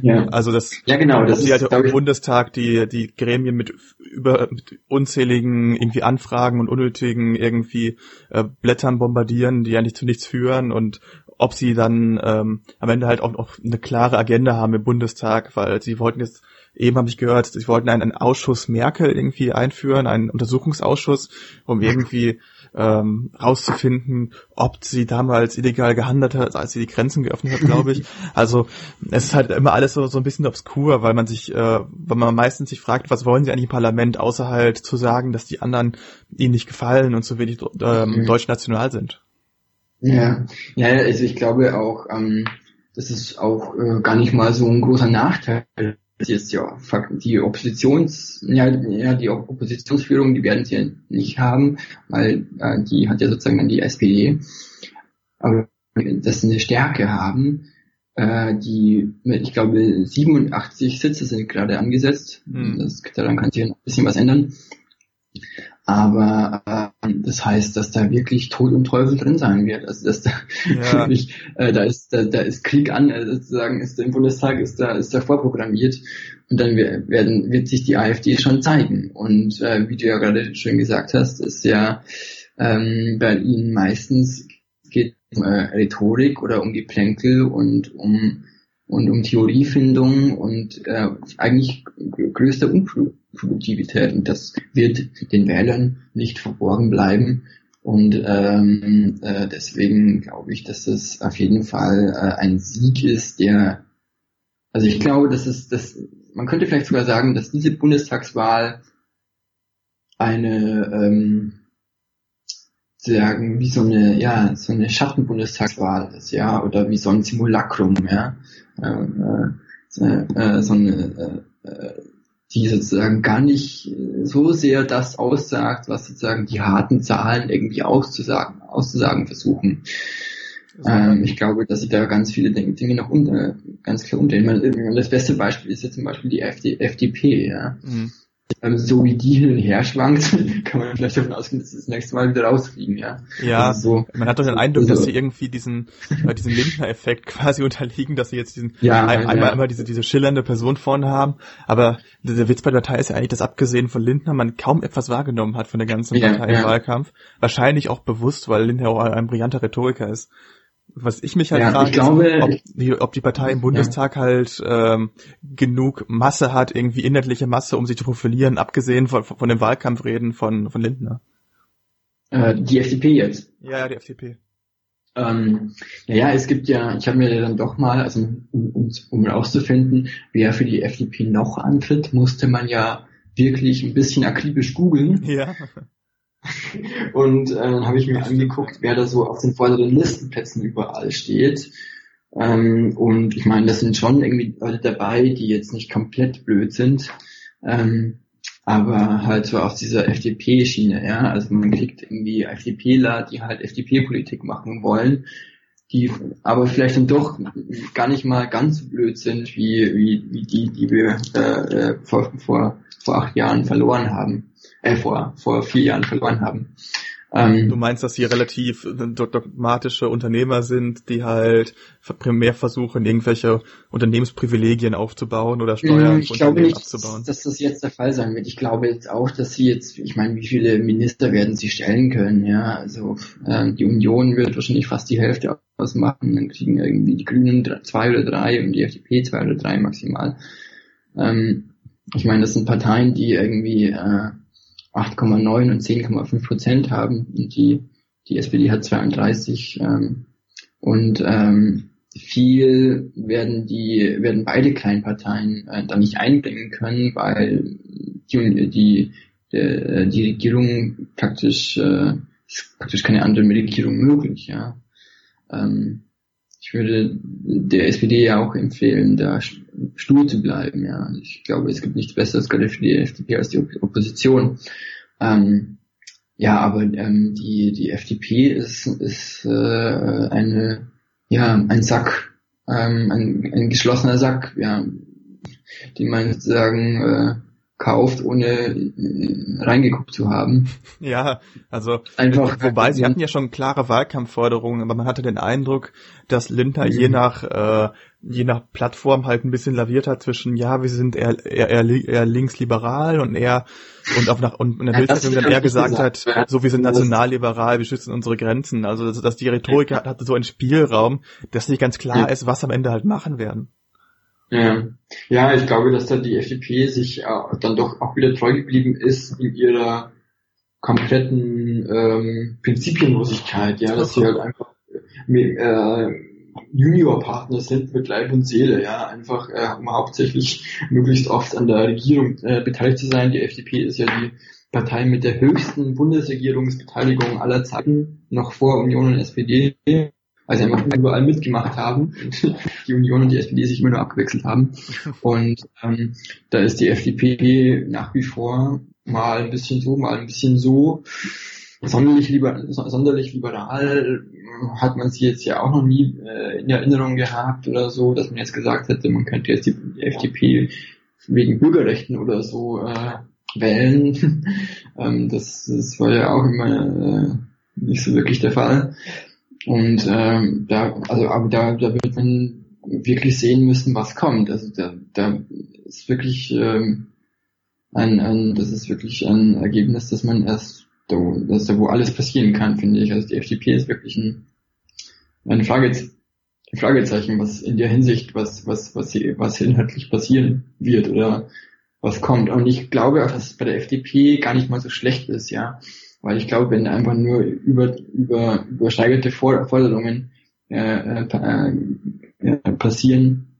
Speaker 2: Ja. Also das,
Speaker 3: ja genau, das
Speaker 2: ist, halt im Bundestag die die Gremien mit über mit unzähligen irgendwie Anfragen und unnötigen irgendwie äh, Blättern bombardieren, die eigentlich zu nichts führen und ob sie dann ähm, am Ende halt auch noch eine klare Agenda haben im Bundestag, weil sie wollten jetzt eben habe ich gehört, sie wollten einen, einen Ausschuss Merkel irgendwie einführen, einen Untersuchungsausschuss, um irgendwie ähm, rauszufinden, ob sie damals illegal gehandelt hat, als sie die Grenzen geöffnet hat, glaube ich. Also es ist halt immer alles so, so ein bisschen obskur, weil man sich, äh, weil man meistens sich fragt, was wollen sie eigentlich im Parlament, außer halt zu sagen, dass die anderen ihnen nicht gefallen und zu wenig ähm, mhm. deutsch national sind.
Speaker 3: Ja, ja, also ich glaube auch, ähm, das ist auch äh, gar nicht mal so ein großer Nachteil jetzt ja die Oppositions, ja, ja die Oppositionsführung, die werden sie nicht haben, weil äh, die hat ja sozusagen dann die SPD. Aber dass sie eine Stärke haben, äh, die, ich glaube, 87 Sitze sind gerade angesetzt. Mhm. Das, daran kann sich ein bisschen was ändern. Aber äh, das heißt, dass da wirklich Tod und Teufel drin sein wird. Also dass da ja. wirklich, äh, da ist da, da ist Krieg an, also sozusagen ist im Bundestag ist da ist da vorprogrammiert und dann werden wird sich die AfD schon zeigen. Und äh, wie du ja gerade schön gesagt hast, ist ja ähm, bei ihnen meistens geht um äh, Rhetorik oder um Geplänkel und um und um Theoriefindung und äh, eigentlich größte Unproduktivität. Und das wird den Wählern nicht verborgen bleiben. Und ähm, äh, deswegen glaube ich, dass es auf jeden Fall äh, ein Sieg ist, der also ich glaube, dass es das man könnte vielleicht sogar sagen, dass diese Bundestagswahl eine ähm, sagen wie so eine ja so eine Schattenbundestagswahl ist ja oder wie so ein Simulacrum ja äh, äh, äh, so eine äh, äh, die sozusagen gar nicht so sehr das aussagt, was sozusagen die harten Zahlen irgendwie auszusagen, auszusagen versuchen. Ähm, ich glaube, dass sie da ganz viele Dinge noch unter, ganz klar umdrehen. Das beste Beispiel ist jetzt zum Beispiel die FD, FDP, ja. Mhm. Ähm, so wie die hin und her schwankt, kann man vielleicht davon ausgehen, dass sie das nächste Mal wieder rausfliegen, ja.
Speaker 2: Ja, also so, man hat doch den Eindruck, also, dass sie irgendwie diesen, äh, diesen Lindner-Effekt quasi unterliegen, dass sie jetzt diesen, ja, ein, ja. einmal immer diese, diese schillernde Person vorne haben, aber der Witz bei der Partei ist ja eigentlich, dass abgesehen von Lindner man kaum etwas wahrgenommen hat von der ganzen Partei ja, im Wahlkampf. Wahrscheinlich auch bewusst, weil Lindner auch ein brillanter Rhetoriker ist. Was ich mich halt ja, frage, glaube, ob, die, ob die Partei im Bundestag ja. halt ähm, genug Masse hat, irgendwie inhaltliche Masse, um sich zu profilieren, abgesehen von, von den Wahlkampfreden von, von Lindner.
Speaker 3: Äh, die FDP jetzt?
Speaker 2: Ja, ja, die FDP.
Speaker 3: Ähm, naja, es gibt ja, ich habe mir dann doch mal, also um, um, um rauszufinden, wer für die FDP noch antritt, musste man ja wirklich ein bisschen akribisch googeln.
Speaker 2: Ja.
Speaker 3: Und äh, dann habe ich mir angeguckt, wer da so auf den vorderen Listenplätzen überall steht. Ähm, und ich meine, das sind schon irgendwie Leute dabei, die jetzt nicht komplett blöd sind. Ähm, aber halt so auf dieser FDP-Schiene, ja. Also man kriegt irgendwie FDPler, die halt FDP-Politik machen wollen, die aber vielleicht dann doch gar nicht mal ganz so blöd sind, wie, wie, wie die, die wir äh, äh vor, vor, vor acht Jahren verloren haben äh, vor, vor vier Jahren verloren haben.
Speaker 2: Ähm, du meinst, dass sie relativ dogmatische Unternehmer sind, die halt primär versuchen, irgendwelche Unternehmensprivilegien aufzubauen oder Steuern
Speaker 3: ich glaube nicht, abzubauen? Dass das jetzt der Fall sein wird. Ich glaube jetzt auch, dass sie jetzt, ich meine, wie viele Minister werden sie stellen können, ja? Also äh, die Union wird wahrscheinlich fast die Hälfte ausmachen, dann kriegen irgendwie die Grünen zwei oder drei und die FDP zwei oder drei maximal. Ähm, ich meine, das sind Parteien, die irgendwie äh, 8,9 und 10,5 Prozent haben und die, die SPD hat 32 ähm, und ähm, viel werden die werden beide Kleinparteien äh, da nicht einbringen können, weil die die die, die Regierung praktisch äh, praktisch keine andere Regierung möglich, ja. Ähm, ich würde der SPD ja auch empfehlen, da stur zu bleiben. Ja, ich glaube, es gibt nichts Besseres gerade für die FDP als die Opposition. Ähm, ja, aber ähm, die die FDP ist ist äh, eine ja ein Sack, ähm, ein, ein geschlossener Sack, ja, die man sozusagen äh, kauft, ohne äh, reingeguckt zu haben.
Speaker 2: Ja, also einfach. Wobei sie hatten ja schon klare Wahlkampfforderungen, aber man hatte den Eindruck, dass Lindner mhm. je nach äh, je nach Plattform halt ein bisschen laviert hat zwischen ja, wir sind eher eher, eher, eher linksliberal und eher und auch nach und in der ja, Bildzeitung dann eher gesagt, gesagt hat, so wir sind nationalliberal, wir schützen unsere Grenzen. Also dass, dass die Rhetorik hatte so einen Spielraum, dass nicht ganz klar ja. ist, was am Ende halt machen werden.
Speaker 3: Ja. ich glaube, dass da die FDP sich äh, dann doch auch wieder treu geblieben ist in ihrer kompletten ähm, Prinzipienlosigkeit, ja, dass sie halt einfach äh, Juniorpartner sind mit Leib und Seele, ja, einfach äh, um hauptsächlich möglichst oft an der Regierung äh, beteiligt zu sein. Die FDP ist ja die Partei mit der höchsten Bundesregierungsbeteiligung aller Zeiten, noch vor Union und SPD also einfach überall mitgemacht haben. Die Union und die SPD sich immer nur abgewechselt haben. Und ähm, da ist die FDP nach wie vor mal ein bisschen so, mal ein bisschen so. Sonderlich, liber sonderlich liberal hat man sie jetzt ja auch noch nie äh, in Erinnerung gehabt oder so, dass man jetzt gesagt hätte, man könnte jetzt die FDP wegen Bürgerrechten oder so äh, wählen. ähm, das, das war ja auch immer äh, nicht so wirklich der Fall. Und ähm, da, also aber da, da wird man wirklich sehen müssen, was kommt. Also da, da ist wirklich ähm, ein, ein, das ist wirklich ein Ergebnis, dass man erst da, dass da wo alles passieren kann, finde ich. Also die FDP ist wirklich ein, ein Fragezeichen, Fragezeichen, was in der Hinsicht, was, was, was, was inhaltlich passieren wird oder was kommt. Und ich glaube auch, dass es bei der FDP gar nicht mal so schlecht ist, ja. Weil ich glaube, wenn einfach nur über, über, übersteigerte Forderungen äh, äh, äh, passieren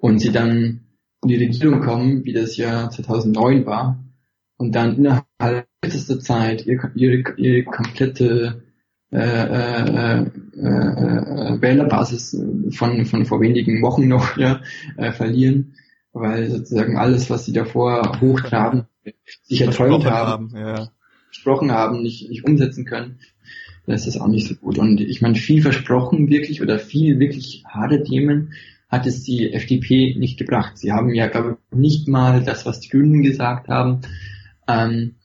Speaker 3: und sie dann in die Regierung kommen, wie das ja 2009 war, und dann innerhalb kürzester Zeit ihre, ihre, ihre komplette äh, äh, äh, äh, Wählerbasis von, von vor wenigen Wochen noch ja, äh, verlieren, weil sozusagen alles, was sie davor hochtraben, sich erträumt haben, haben ja versprochen haben, nicht, nicht umsetzen können, dann ist das auch nicht so gut. Und ich meine, viel versprochen wirklich oder viel wirklich harte Themen hat es die FDP nicht gebracht. Sie haben ja, glaube ich, nicht mal das, was die Grünen gesagt haben, ähm,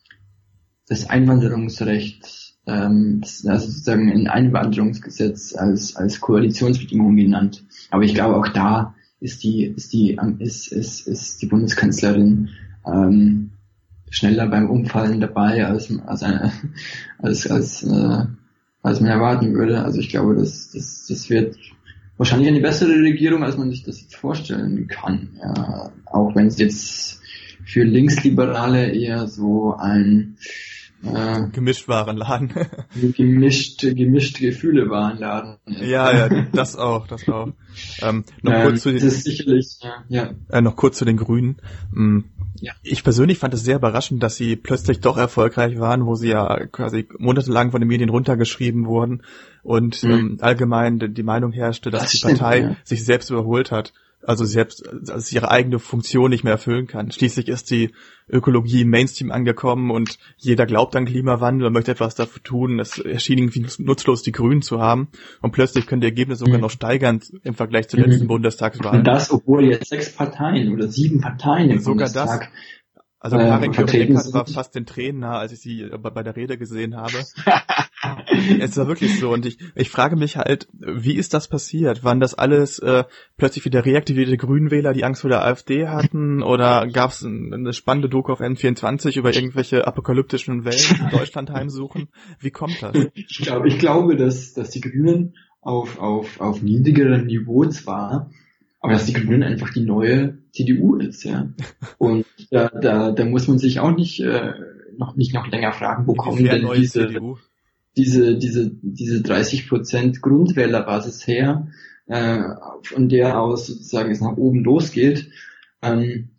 Speaker 3: das Einwanderungsrecht, ähm, also sozusagen ein Einwanderungsgesetz als, als Koalitionsbedingung genannt. Aber ich glaube, auch da ist die, ist die, ist, ist, ist die Bundeskanzlerin ähm, schneller beim Umfallen dabei, als, als, eine, als, als, äh, als man erwarten würde. Also ich glaube, das, das, das wird wahrscheinlich eine bessere Regierung, als man sich das jetzt vorstellen kann. Ja, auch wenn es jetzt für Linksliberale eher so ein
Speaker 2: äh, gemischt Warenladen.
Speaker 3: gemischt, gemischt Gefühle Warenladen.
Speaker 2: Ja, ja, das auch, das auch. Ähm, noch ähm, kurz zu den,
Speaker 3: das ist sicherlich, ja.
Speaker 2: ja. Äh, noch kurz zu den Grünen. Ja. Ich persönlich fand es sehr überraschend, dass sie plötzlich doch erfolgreich waren, wo sie ja quasi monatelang von den Medien runtergeschrieben wurden und mhm. ähm, allgemein die Meinung herrschte, dass das die stimmt, Partei ja. sich selbst überholt hat also selbst also ihre eigene Funktion nicht mehr erfüllen kann. Schließlich ist die Ökologie im Mainstream angekommen und jeder glaubt an Klimawandel und möchte etwas dafür tun. Es erschien irgendwie nutzlos, die Grünen zu haben und plötzlich können die Ergebnisse sogar mhm. noch steigern im Vergleich zur letzten mhm. Bundestagswahl.
Speaker 3: Und das, obwohl jetzt sechs Parteien oder sieben Parteien im
Speaker 2: sogar Bundestag das also äh, Karin Eckert war fast den Tränen nah, als ich sie bei der Rede gesehen habe. es war wirklich so und ich, ich frage mich halt, wie ist das passiert? Waren das alles äh, plötzlich wieder reaktivierte Grünwähler, die Angst vor der AfD hatten? Oder gab es eine spannende Doku auf N24 über irgendwelche apokalyptischen Wellen in Deutschland heimsuchen? Wie kommt das?
Speaker 3: Ich, glaube, ich glaube, dass, dass die Grünen auf, auf, auf niedrigerem Niveau zwar aber dass die Grünen einfach die neue CDU ist, ja. Und da, da, da muss man sich auch nicht äh, noch nicht noch länger fragen, wo kommen denn diese, diese, diese, diese 30 Prozent Grundwählerbasis her, äh, von der aus sozusagen es nach oben losgeht. Ähm,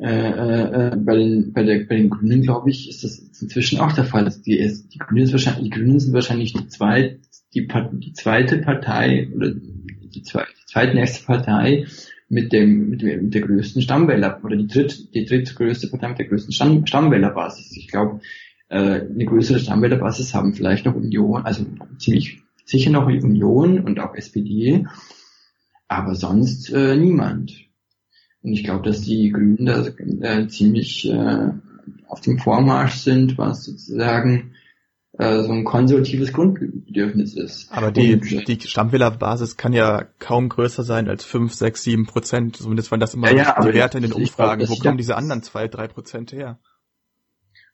Speaker 3: äh, äh, bei den bei der bei den Grünen glaube ich ist das inzwischen auch der Fall. Also die, die Grünen wahrscheinlich die Grünen sind wahrscheinlich die zweit die, die zweite Partei oder die zweite zweitnächste Partei mit dem, mit dem mit der größten Stammwähler oder die dritt die drittgrößte Partei mit der größten Stamm, Stammwählerbasis. Ich glaube, äh, eine größere Stammwählerbasis haben vielleicht noch Union, also ziemlich sicher noch Union und auch SPD, aber sonst äh, niemand. Und ich glaube, dass die Grünen da äh, ziemlich äh, auf dem Vormarsch sind, was sozusagen äh, so ein konservatives Grundbedürfnis ist.
Speaker 2: Aber die, und, die Stammwählerbasis kann ja kaum größer sein als 5, 6, 7 Prozent. Zumindest waren das immer ja, ja, die Werte in den Umfragen. Glaub, Wo kommen diese anderen 2, 3 Prozent her?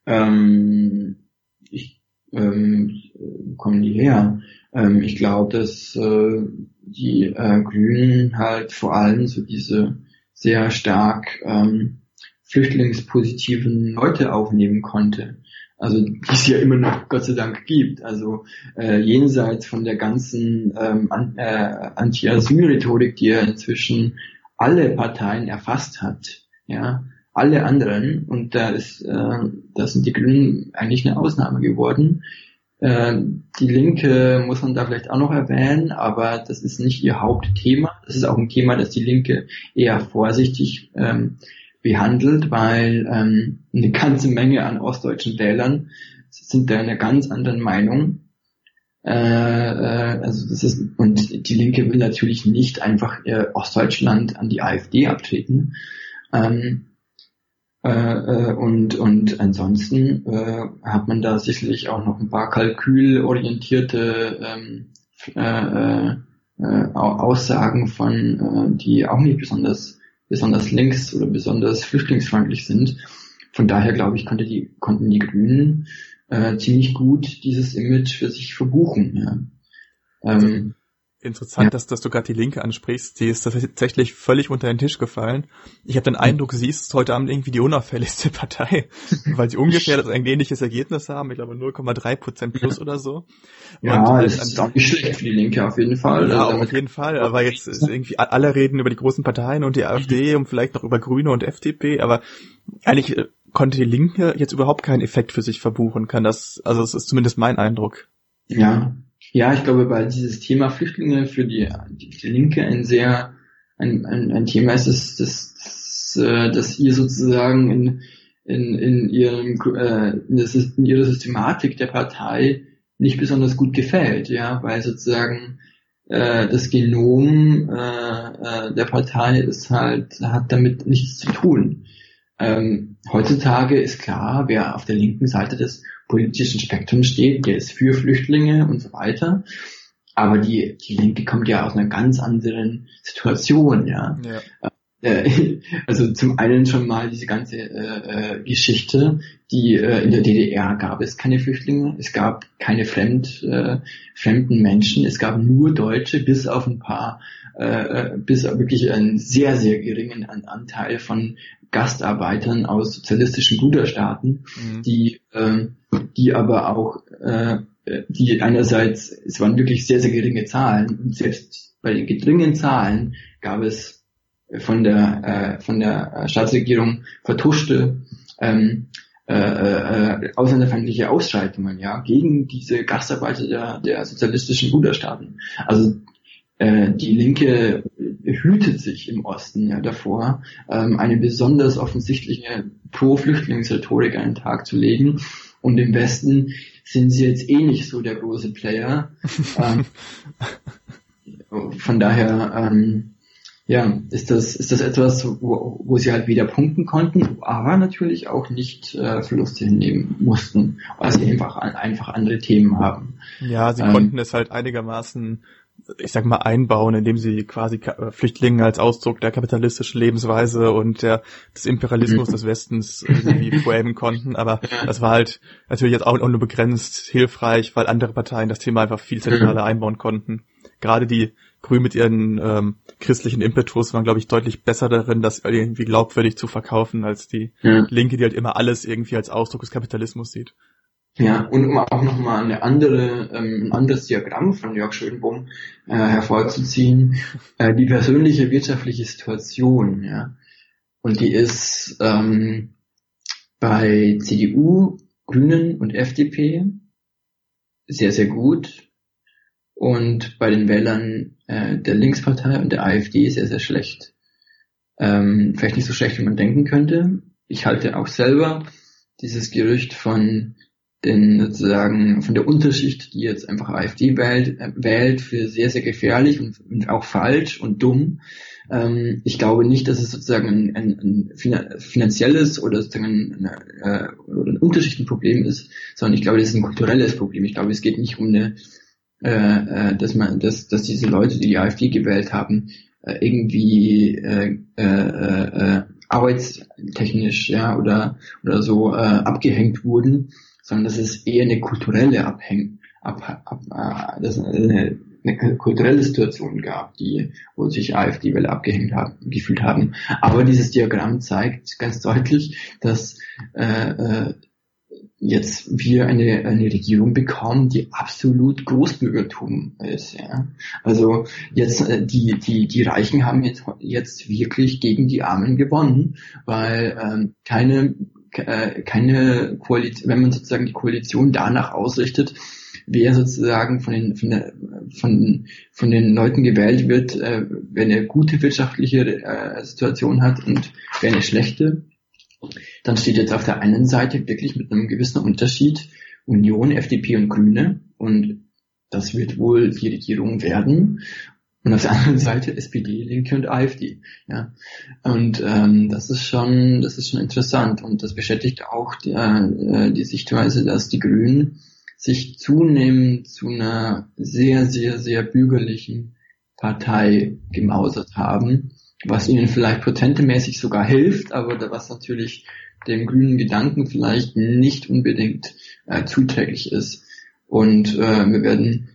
Speaker 3: Ähm, ich, ähm, wo kommen die her? Ähm, ich glaube, dass äh, die äh, Grünen halt vor allem so diese sehr stark ähm, flüchtlingspositiven Leute aufnehmen konnte. Also die es ja immer noch Gott sei Dank gibt. Also äh, jenseits von der ganzen ähm, an, äh, Anti-Asyl-Rhetorik, die ja inzwischen alle Parteien erfasst hat, ja, alle anderen, und da ist, äh, da sind die Grünen eigentlich eine Ausnahme geworden. Äh, die Linke muss man da vielleicht auch noch erwähnen, aber das ist nicht ihr Hauptthema. Das ist auch ein Thema, das die Linke eher vorsichtig ähm, behandelt, weil ähm, eine ganze Menge an ostdeutschen Wählern sind da einer ganz anderen Meinung. Äh, äh, also das ist und die Linke will natürlich nicht einfach äh, Ostdeutschland an die AfD abtreten. Ähm, äh, äh, und und ansonsten äh, hat man da sicherlich auch noch ein paar kalkülorientierte ähm, äh, äh, Aussagen von, äh, die auch nicht besonders besonders links oder besonders flüchtlingsfreundlich sind. Von daher glaube ich, konnte die, konnten die Grünen äh, ziemlich gut dieses Image für sich verbuchen. Ja.
Speaker 2: Ähm, Interessant, ja. dass, dass du gerade die Linke ansprichst. Die ist tatsächlich völlig unter den Tisch gefallen. Ich habe den Eindruck, sie ist heute Abend irgendwie die unauffälligste Partei, weil sie ungefähr ein ähnliches Ergebnis haben. Ich glaube 0,3 Prozent plus oder so.
Speaker 3: Ja, Und das ist auch nicht schlecht für die Linke auf jeden Fall.
Speaker 2: Ja, also, auf jeden Fall. Aber jetzt ist irgendwie alle reden über die großen Parteien und die AfD und vielleicht noch über Grüne und FDP. Aber eigentlich äh, konnte die Linke jetzt überhaupt keinen Effekt für sich verbuchen. Kann das, also es ist zumindest mein Eindruck.
Speaker 3: Ja, ja, ich glaube, weil dieses Thema Flüchtlinge für die, die, Linke ein sehr ein, ein, ein Thema ist, dass, dass, dass, äh, ihr sozusagen in, in, in, ihrem, äh, in ihrer Systematik der Partei nicht besonders gut gefällt, ja, weil sozusagen äh, das Genom äh, äh, der Partei ist halt, hat damit nichts zu tun. Ähm, heutzutage ist klar, wer auf der linken Seite des politischen Spektrum steht, der ist für Flüchtlinge und so weiter. Aber die, die Linke kommt ja aus einer ganz anderen Situation, ja. ja. Äh, also zum einen schon mal diese ganze äh, äh, Geschichte, die äh, in der DDR gab es keine Flüchtlinge, es gab keine fremd, äh, fremden Menschen, es gab nur Deutsche, bis auf ein paar, äh, äh bis auf wirklich einen sehr, sehr geringen Anteil von Gastarbeitern aus sozialistischen Bruderstaaten, mhm. die, äh, die aber auch, äh, die einerseits, es waren wirklich sehr, sehr geringe Zahlen und selbst bei den geringen Zahlen gab es von der, äh, von der Staatsregierung vertuschte ähm, äh, äh, ausländerfeindliche Ausschreitungen ja gegen diese Gastarbeiter der, der sozialistischen Bruderstaaten. Also die Linke hütet sich im Osten ja davor, ähm, eine besonders offensichtliche Pro-Flüchtlingsrhetorik an den Tag zu legen. Und im Westen sind sie jetzt eh nicht so der große Player. ähm, von daher, ähm, ja, ist das, ist das etwas, wo, wo sie halt wieder punkten konnten, aber natürlich auch nicht äh, Verluste hinnehmen mussten, weil sie einfach, einfach andere Themen haben.
Speaker 2: Ja, sie ähm, konnten es halt einigermaßen ich sag mal, einbauen, indem sie quasi äh, Flüchtlinge als Ausdruck der kapitalistischen Lebensweise und der, des Imperialismus des Westens irgendwie framen konnten. Aber das war halt natürlich jetzt auch nur begrenzt hilfreich, weil andere Parteien das Thema einfach viel zentraler einbauen konnten. Gerade die Grünen mit ihren ähm, christlichen Impetus waren, glaube ich, deutlich besser darin, das irgendwie glaubwürdig zu verkaufen, als die ja. Linke, die halt immer alles irgendwie als Ausdruck des Kapitalismus sieht.
Speaker 3: Ja, und um auch nochmal eine andere, ähm, ein anderes Diagramm von Jörg Schönbohm äh, hervorzuziehen, äh, die persönliche wirtschaftliche Situation, ja. Und die ist ähm, bei CDU, Grünen und FDP sehr, sehr gut und bei den Wählern äh, der Linkspartei und der AfD sehr, sehr schlecht. Ähm, vielleicht nicht so schlecht, wie man denken könnte. Ich halte auch selber dieses Gerücht von denn sozusagen von der Unterschicht, die jetzt einfach AfD wählt, äh, wählt für sehr, sehr gefährlich und, und auch falsch und dumm. Ähm, ich glaube nicht, dass es sozusagen ein, ein, ein finanzielles oder sozusagen ein, äh, ein Unterschichtenproblem ist, sondern ich glaube, das ist ein kulturelles Problem. Ich glaube, es geht nicht um eine, äh, äh dass man, dass, dass diese Leute, die die AfD gewählt haben, äh, irgendwie äh, äh, äh, arbeitstechnisch ja oder oder so äh, abgehängt wurden, sondern dass es eher eine kulturelle Abhäng ab, ab, äh, das eine, eine kulturelle Situation gab, die wo sich AfD-Wähler abgehängt haben, gefühlt haben. Aber dieses Diagramm zeigt ganz deutlich, dass äh, äh, jetzt wir eine, eine Regierung bekommen, die absolut Großbürgertum ist. Ja. Also jetzt äh, die, die, die Reichen haben jetzt, jetzt wirklich gegen die Armen gewonnen, weil ähm, keine, äh, keine Koalition, wenn man sozusagen die Koalition danach ausrichtet, wer sozusagen von den, von, der, von, von den Leuten gewählt wird, äh, wer eine gute wirtschaftliche äh, Situation hat und wer eine schlechte, dann steht jetzt auf der einen Seite wirklich mit einem gewissen Unterschied Union, FDP und Grüne und das wird wohl die Regierung werden. Und auf der anderen Seite SPD, Linke und AfD. Ja. Und ähm, das ist schon, das ist schon interessant. Und das bestätigt auch die, äh, die Sichtweise, dass die Grünen sich zunehmend zu einer sehr, sehr, sehr bürgerlichen Partei gemausert haben was ihnen vielleicht potentemäßig sogar hilft, aber was natürlich dem grünen Gedanken vielleicht nicht unbedingt äh, zuträglich ist. Und äh, wir werden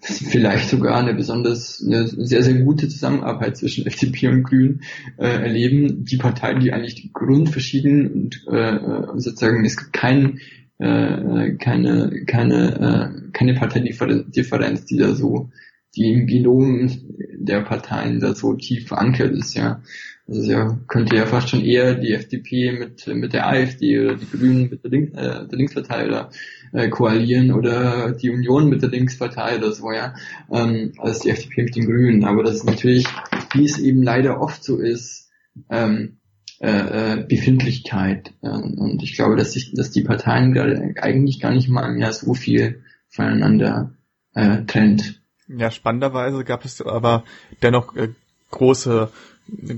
Speaker 3: vielleicht sogar eine besonders eine sehr, sehr gute Zusammenarbeit zwischen FDP und Grünen äh, erleben. Die Parteien, die eigentlich grundverschieden und äh, äh sozusagen es gibt kein, äh, keine, keine, äh, keine Parteidifferenz, die da so die im Genom der Parteien da so tief verankert ist, ja. Also ja, könnte ja fast schon eher die FDP mit, mit der AfD oder die Grünen mit der, Link, äh, der Linkspartei oder äh, koalieren oder die Union mit der Linkspartei oder so, ja, ähm, als die FDP mit den Grünen. Aber das ist natürlich, wie es eben leider oft so ist, ähm, äh, äh Befindlichkeit. Ähm, und ich glaube, dass, sich, dass die Parteien gerade eigentlich gar nicht mal mehr so viel voneinander äh, trennt.
Speaker 2: Ja, spannenderweise gab es aber dennoch äh, große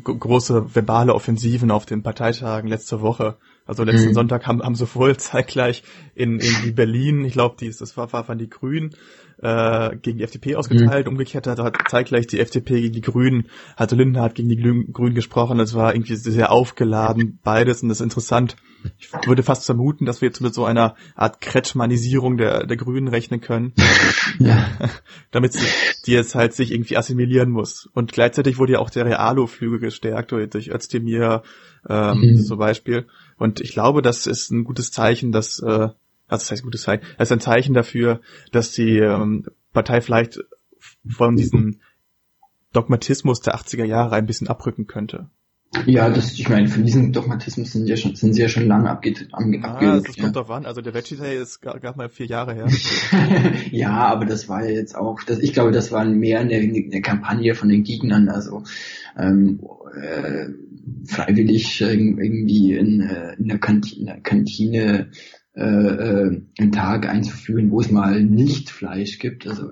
Speaker 2: große verbale Offensiven auf den Parteitagen letzte Woche. Also letzten mhm. Sonntag haben, haben sowohl zeitgleich in, in Berlin, ich glaube, das war, war, waren die Grünen, äh, gegen die FDP ausgeteilt. Mhm. Umgekehrt hat, hat zeitgleich die FDP gegen die Grünen, hatte Lindenhardt gegen die Grünen gesprochen. Es war irgendwie sehr aufgeladen, beides. Und das ist interessant. Ich würde fast vermuten, dass wir jetzt mit so einer Art Kretschmanisierung der, der Grünen rechnen können. ja. Damit sie, die jetzt halt sich irgendwie assimilieren muss. Und gleichzeitig wurde ja auch der Realo-Flügel gestärkt durch Özdemir ähm, mhm. zum Beispiel. Und ich glaube, das ist ein gutes Zeichen, dass äh, also das heißt gutes Zeichen, das ist ein Zeichen dafür, dass die ähm, Partei vielleicht von diesem Dogmatismus der 80er Jahre ein bisschen abrücken könnte.
Speaker 3: Ja, das, ich meine, von diesem Dogmatismus sind ja schon, sind sie ja schon lange abgeht,
Speaker 2: am, ah, abgerückt. Das ja. kommt doch wann. Also der Veggie Day ist gerade mal vier Jahre her.
Speaker 3: ja, aber das war ja jetzt auch, das, ich glaube, das war mehr eine, eine Kampagne von den Gegnern, also ähm, äh, freiwillig irgendwie in, äh, in, der Kantine, in der Kantine äh, äh, einen Tag einzuführen, wo es mal nicht Fleisch gibt. Also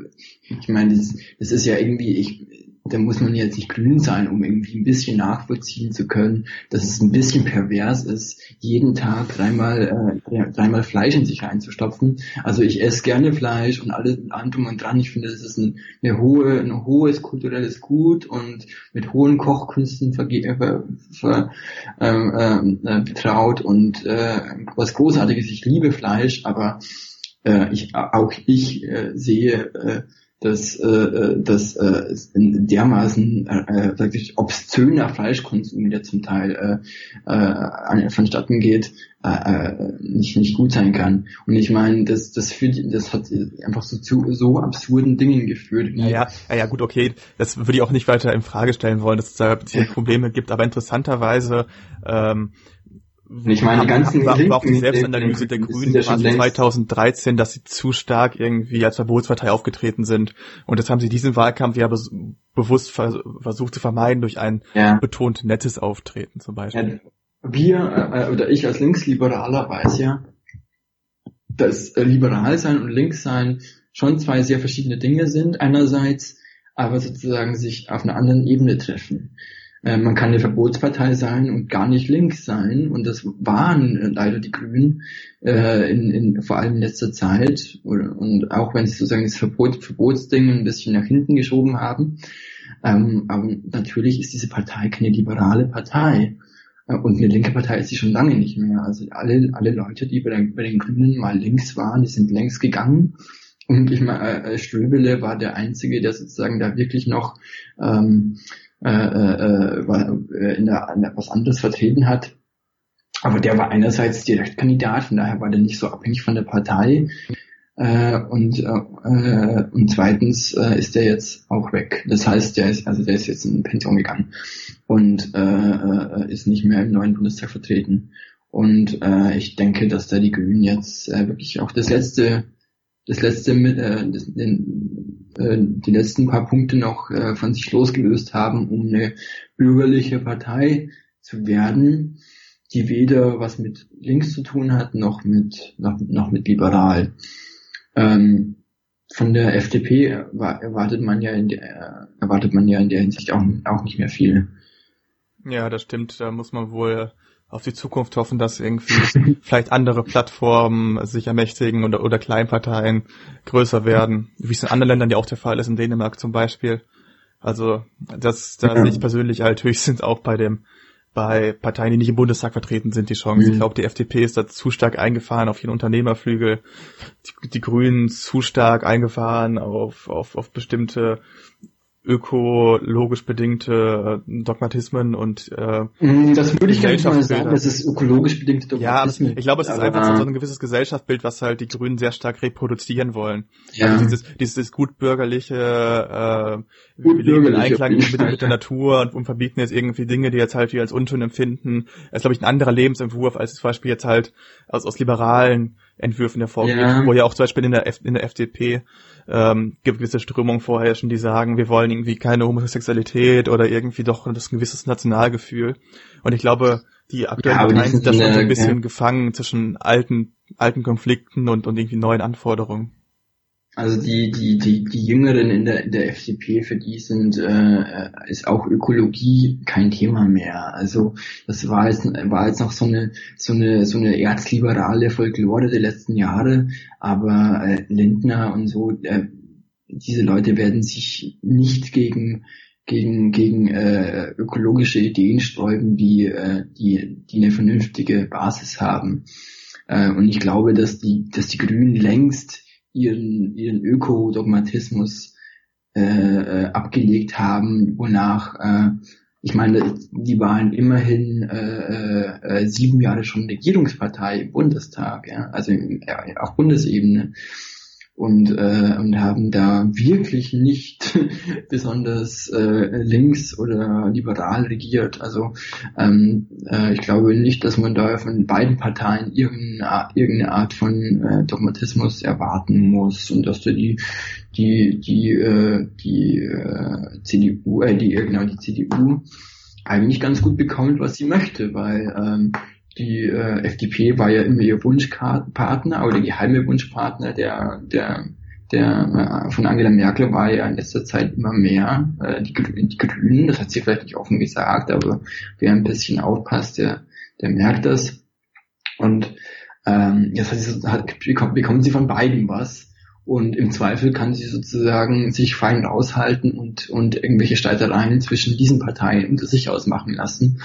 Speaker 3: ich meine, das, das ist ja irgendwie, ich, da muss man jetzt nicht grün sein, um irgendwie ein bisschen nachvollziehen zu können, dass es ein bisschen pervers ist, jeden Tag dreimal, äh, dreimal Fleisch in sich einzustopfen. Also ich esse gerne Fleisch und alles drum und dran. Ich finde, das ist ein, eine hohe, ein hohes kulturelles Gut und mit hohen Kochkünsten verge ver, ver, ähm, äh, betraut und äh, was Großartiges. Ich liebe Fleisch, aber äh, ich, auch ich äh, sehe äh, dass, äh, äh dass äh, dermaßen äh, sag ich, obszöner Fleischkonsum, der zum Teil äh, äh, vonstatten geht, äh, äh, nicht nicht gut sein kann. Und ich meine, das das führt, das hat einfach so zu so absurden Dingen geführt.
Speaker 2: Ja, ja, ja, ja, gut, okay, das würde ich auch nicht weiter in Frage stellen wollen, dass es da Probleme gibt, aber interessanterweise ähm,
Speaker 3: ich meine, die ganzen
Speaker 2: war, war auch die Selbstanalyse der Grünen ja 2013, dass sie zu stark irgendwie als Verbotspartei aufgetreten sind. Und das haben sie diesen Wahlkampf ja be bewusst vers versucht zu vermeiden durch ein ja. betont nettes Auftreten zum Beispiel.
Speaker 3: Ja, wir, äh, oder ich als Linksliberaler weiß ja, dass äh, liberal sein und links sein schon zwei sehr verschiedene Dinge sind. Einerseits aber sozusagen sich auf einer anderen Ebene treffen. Äh, man kann eine Verbotspartei sein und gar nicht links sein. Und das waren äh, leider die Grünen äh, in, in, vor allem in letzter Zeit. Und auch wenn sie sozusagen das Verbot, Verbotsding ein bisschen nach hinten geschoben haben. Ähm, aber natürlich ist diese Partei keine liberale Partei. Äh, und eine linke Partei ist sie schon lange nicht mehr. Also alle, alle Leute, die bei den, bei den Grünen mal links waren, die sind längst gegangen. Und ich meine, Ströbele war der Einzige, der sozusagen da wirklich noch ähm, äh, äh, äh, in, der, in der was anderes vertreten hat. Aber der war einerseits Direktkandidat, von daher war der nicht so abhängig von der Partei. Äh, und, äh, und zweitens äh, ist der jetzt auch weg. Das heißt, der ist, also der ist jetzt in Pension gegangen und äh, äh, ist nicht mehr im neuen Bundestag vertreten. Und äh, ich denke, dass da die Grünen jetzt äh, wirklich auch das letzte das letzte, äh, das, den, äh, die letzten paar Punkte noch äh, von sich losgelöst haben, um eine bürgerliche Partei zu werden, die weder was mit links zu tun hat, noch mit, noch, noch mit liberal. Ähm, von der FDP erwartet man ja in der, erwartet man ja in der Hinsicht auch, auch nicht mehr viel.
Speaker 2: Ja, das stimmt. Da muss man wohl auf die Zukunft hoffen, dass irgendwie vielleicht andere Plattformen sich ermächtigen oder, oder Kleinparteien größer werden, wie es in anderen Ländern ja auch der Fall ist, in Dänemark zum Beispiel. Also das, da ja. sehe ich persönlich halt höchstens auch bei dem bei Parteien, die nicht im Bundestag vertreten sind, die Chance. Mhm. Ich glaube, die FDP ist da zu stark eingefahren auf ihren Unternehmerflügel, die, die Grünen zu stark eingefahren auf, auf, auf bestimmte ökologisch bedingte äh, Dogmatismen und äh,
Speaker 3: mm, das würde ich gar nicht mal sagen, das ist ökologisch bedingte
Speaker 2: Dogmatismen. Ja, ich glaube, es ist aber, einfach so, ein gewisses Gesellschaftsbild, was halt die Grünen sehr stark reproduzieren wollen. Ja. Also dieses, dieses gutbürgerliche, äh, wir leben in Einklang mit, mit, der Natur und, und verbieten jetzt irgendwie Dinge, die jetzt halt wir als unschön empfinden. Das ist, glaube ich, ein anderer Lebensentwurf, als zum Beispiel jetzt halt aus, aus liberalen Entwürfen hervorgeht, ja. wo ja auch zum Beispiel in der, F in der FDP ähm, gewisse Strömungen vorherrschen, die sagen, wir wollen irgendwie keine Homosexualität oder irgendwie doch ein gewisses Nationalgefühl. Und ich glaube, die aktuellen ja, Parteien sind da schon so ein bisschen ja. gefangen zwischen alten, alten Konflikten und, und irgendwie neuen Anforderungen.
Speaker 3: Also die, die, die, die Jüngeren in der, in der FDP, für die sind, äh, ist auch Ökologie kein Thema mehr. Also das war jetzt, war jetzt noch so eine, so eine, so eine erzliberale Folklore der letzten Jahre, aber äh, Lindner und so, äh, diese Leute werden sich nicht gegen gegen gegen äh, ökologische Ideen sträuben, die äh, die die eine vernünftige Basis haben. Äh, und ich glaube, dass die dass die Grünen längst ihren, ihren Ökodogmatismus äh, äh, abgelegt haben, wonach, äh, ich meine, die waren immerhin äh, äh, sieben Jahre schon Regierungspartei im Bundestag, ja, also äh, auf Bundesebene und, äh, und haben da wirklich nicht besonders äh, links oder liberal regiert. Also ähm, äh, ich glaube nicht, dass man da von beiden Parteien irgendeine, irgendeine Art von äh, Dogmatismus erwarten muss und dass da die die die äh, die äh, CDU äh, die genau die CDU eigentlich ganz gut bekommt, was sie möchte, weil ähm, die äh, FDP war ja immer ihr Wunschpartner oder geheime Wunschpartner der, der, der äh, von Angela Merkel war ja in letzter Zeit immer mehr äh, die, die Grünen, das hat sie vielleicht nicht offen gesagt, aber wer ein bisschen aufpasst, der, der merkt das. Und ähm, jetzt hat sie, hat, bekommt, bekommen sie von beiden was. Und im Zweifel kann sie sozusagen sich fein aushalten und, und irgendwelche Streitereien zwischen diesen Parteien unter sich ausmachen lassen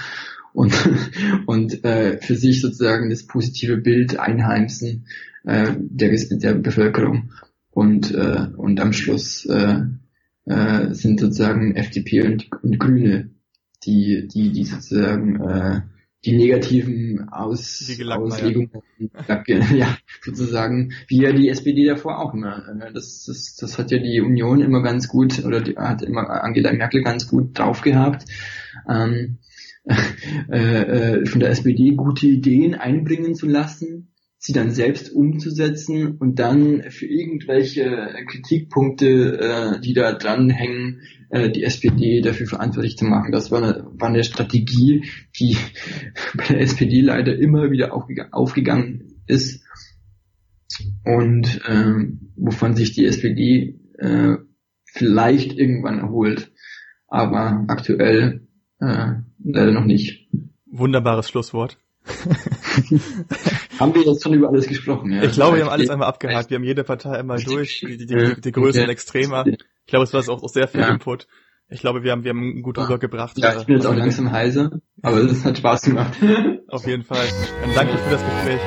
Speaker 3: und, und äh, für sich sozusagen das positive Bild einheimsen äh, der, der Bevölkerung. Und, äh, und am Schluss äh, äh, sind sozusagen FDP und, und Grüne, die, die, die sozusagen äh, die negativen Aus, die Auslegungen, ja, sozusagen, wie ja die SPD davor auch immer. Äh, das, das, das hat ja die Union immer ganz gut, oder die, hat immer Angela Merkel ganz gut drauf gehabt. Ähm, äh, äh, von der SPD gute Ideen einbringen zu lassen, sie dann selbst umzusetzen und dann für irgendwelche Kritikpunkte, äh, die da dranhängen, äh, die SPD dafür verantwortlich zu machen. Das war eine, war eine Strategie, die bei der SPD leider immer wieder aufgegangen ist und äh, wovon sich die SPD äh, vielleicht irgendwann erholt. Aber aktuell äh, leider noch nicht.
Speaker 2: Wunderbares Schlusswort.
Speaker 3: haben wir jetzt schon über alles gesprochen?
Speaker 2: Ja? Ich glaube, wir haben alles einmal abgehakt. Wir haben jede Partei einmal durch, die, die, die, die Größen okay. extremer. Ich glaube, es war auch, auch sehr viel ja. Input. Ich glaube, wir haben, wir haben gut rübergebracht.
Speaker 3: Ja, ich bin jetzt auch langsam heiser, aber es hat Spaß gemacht.
Speaker 2: Auf jeden Fall. Dann danke für das Gespräch.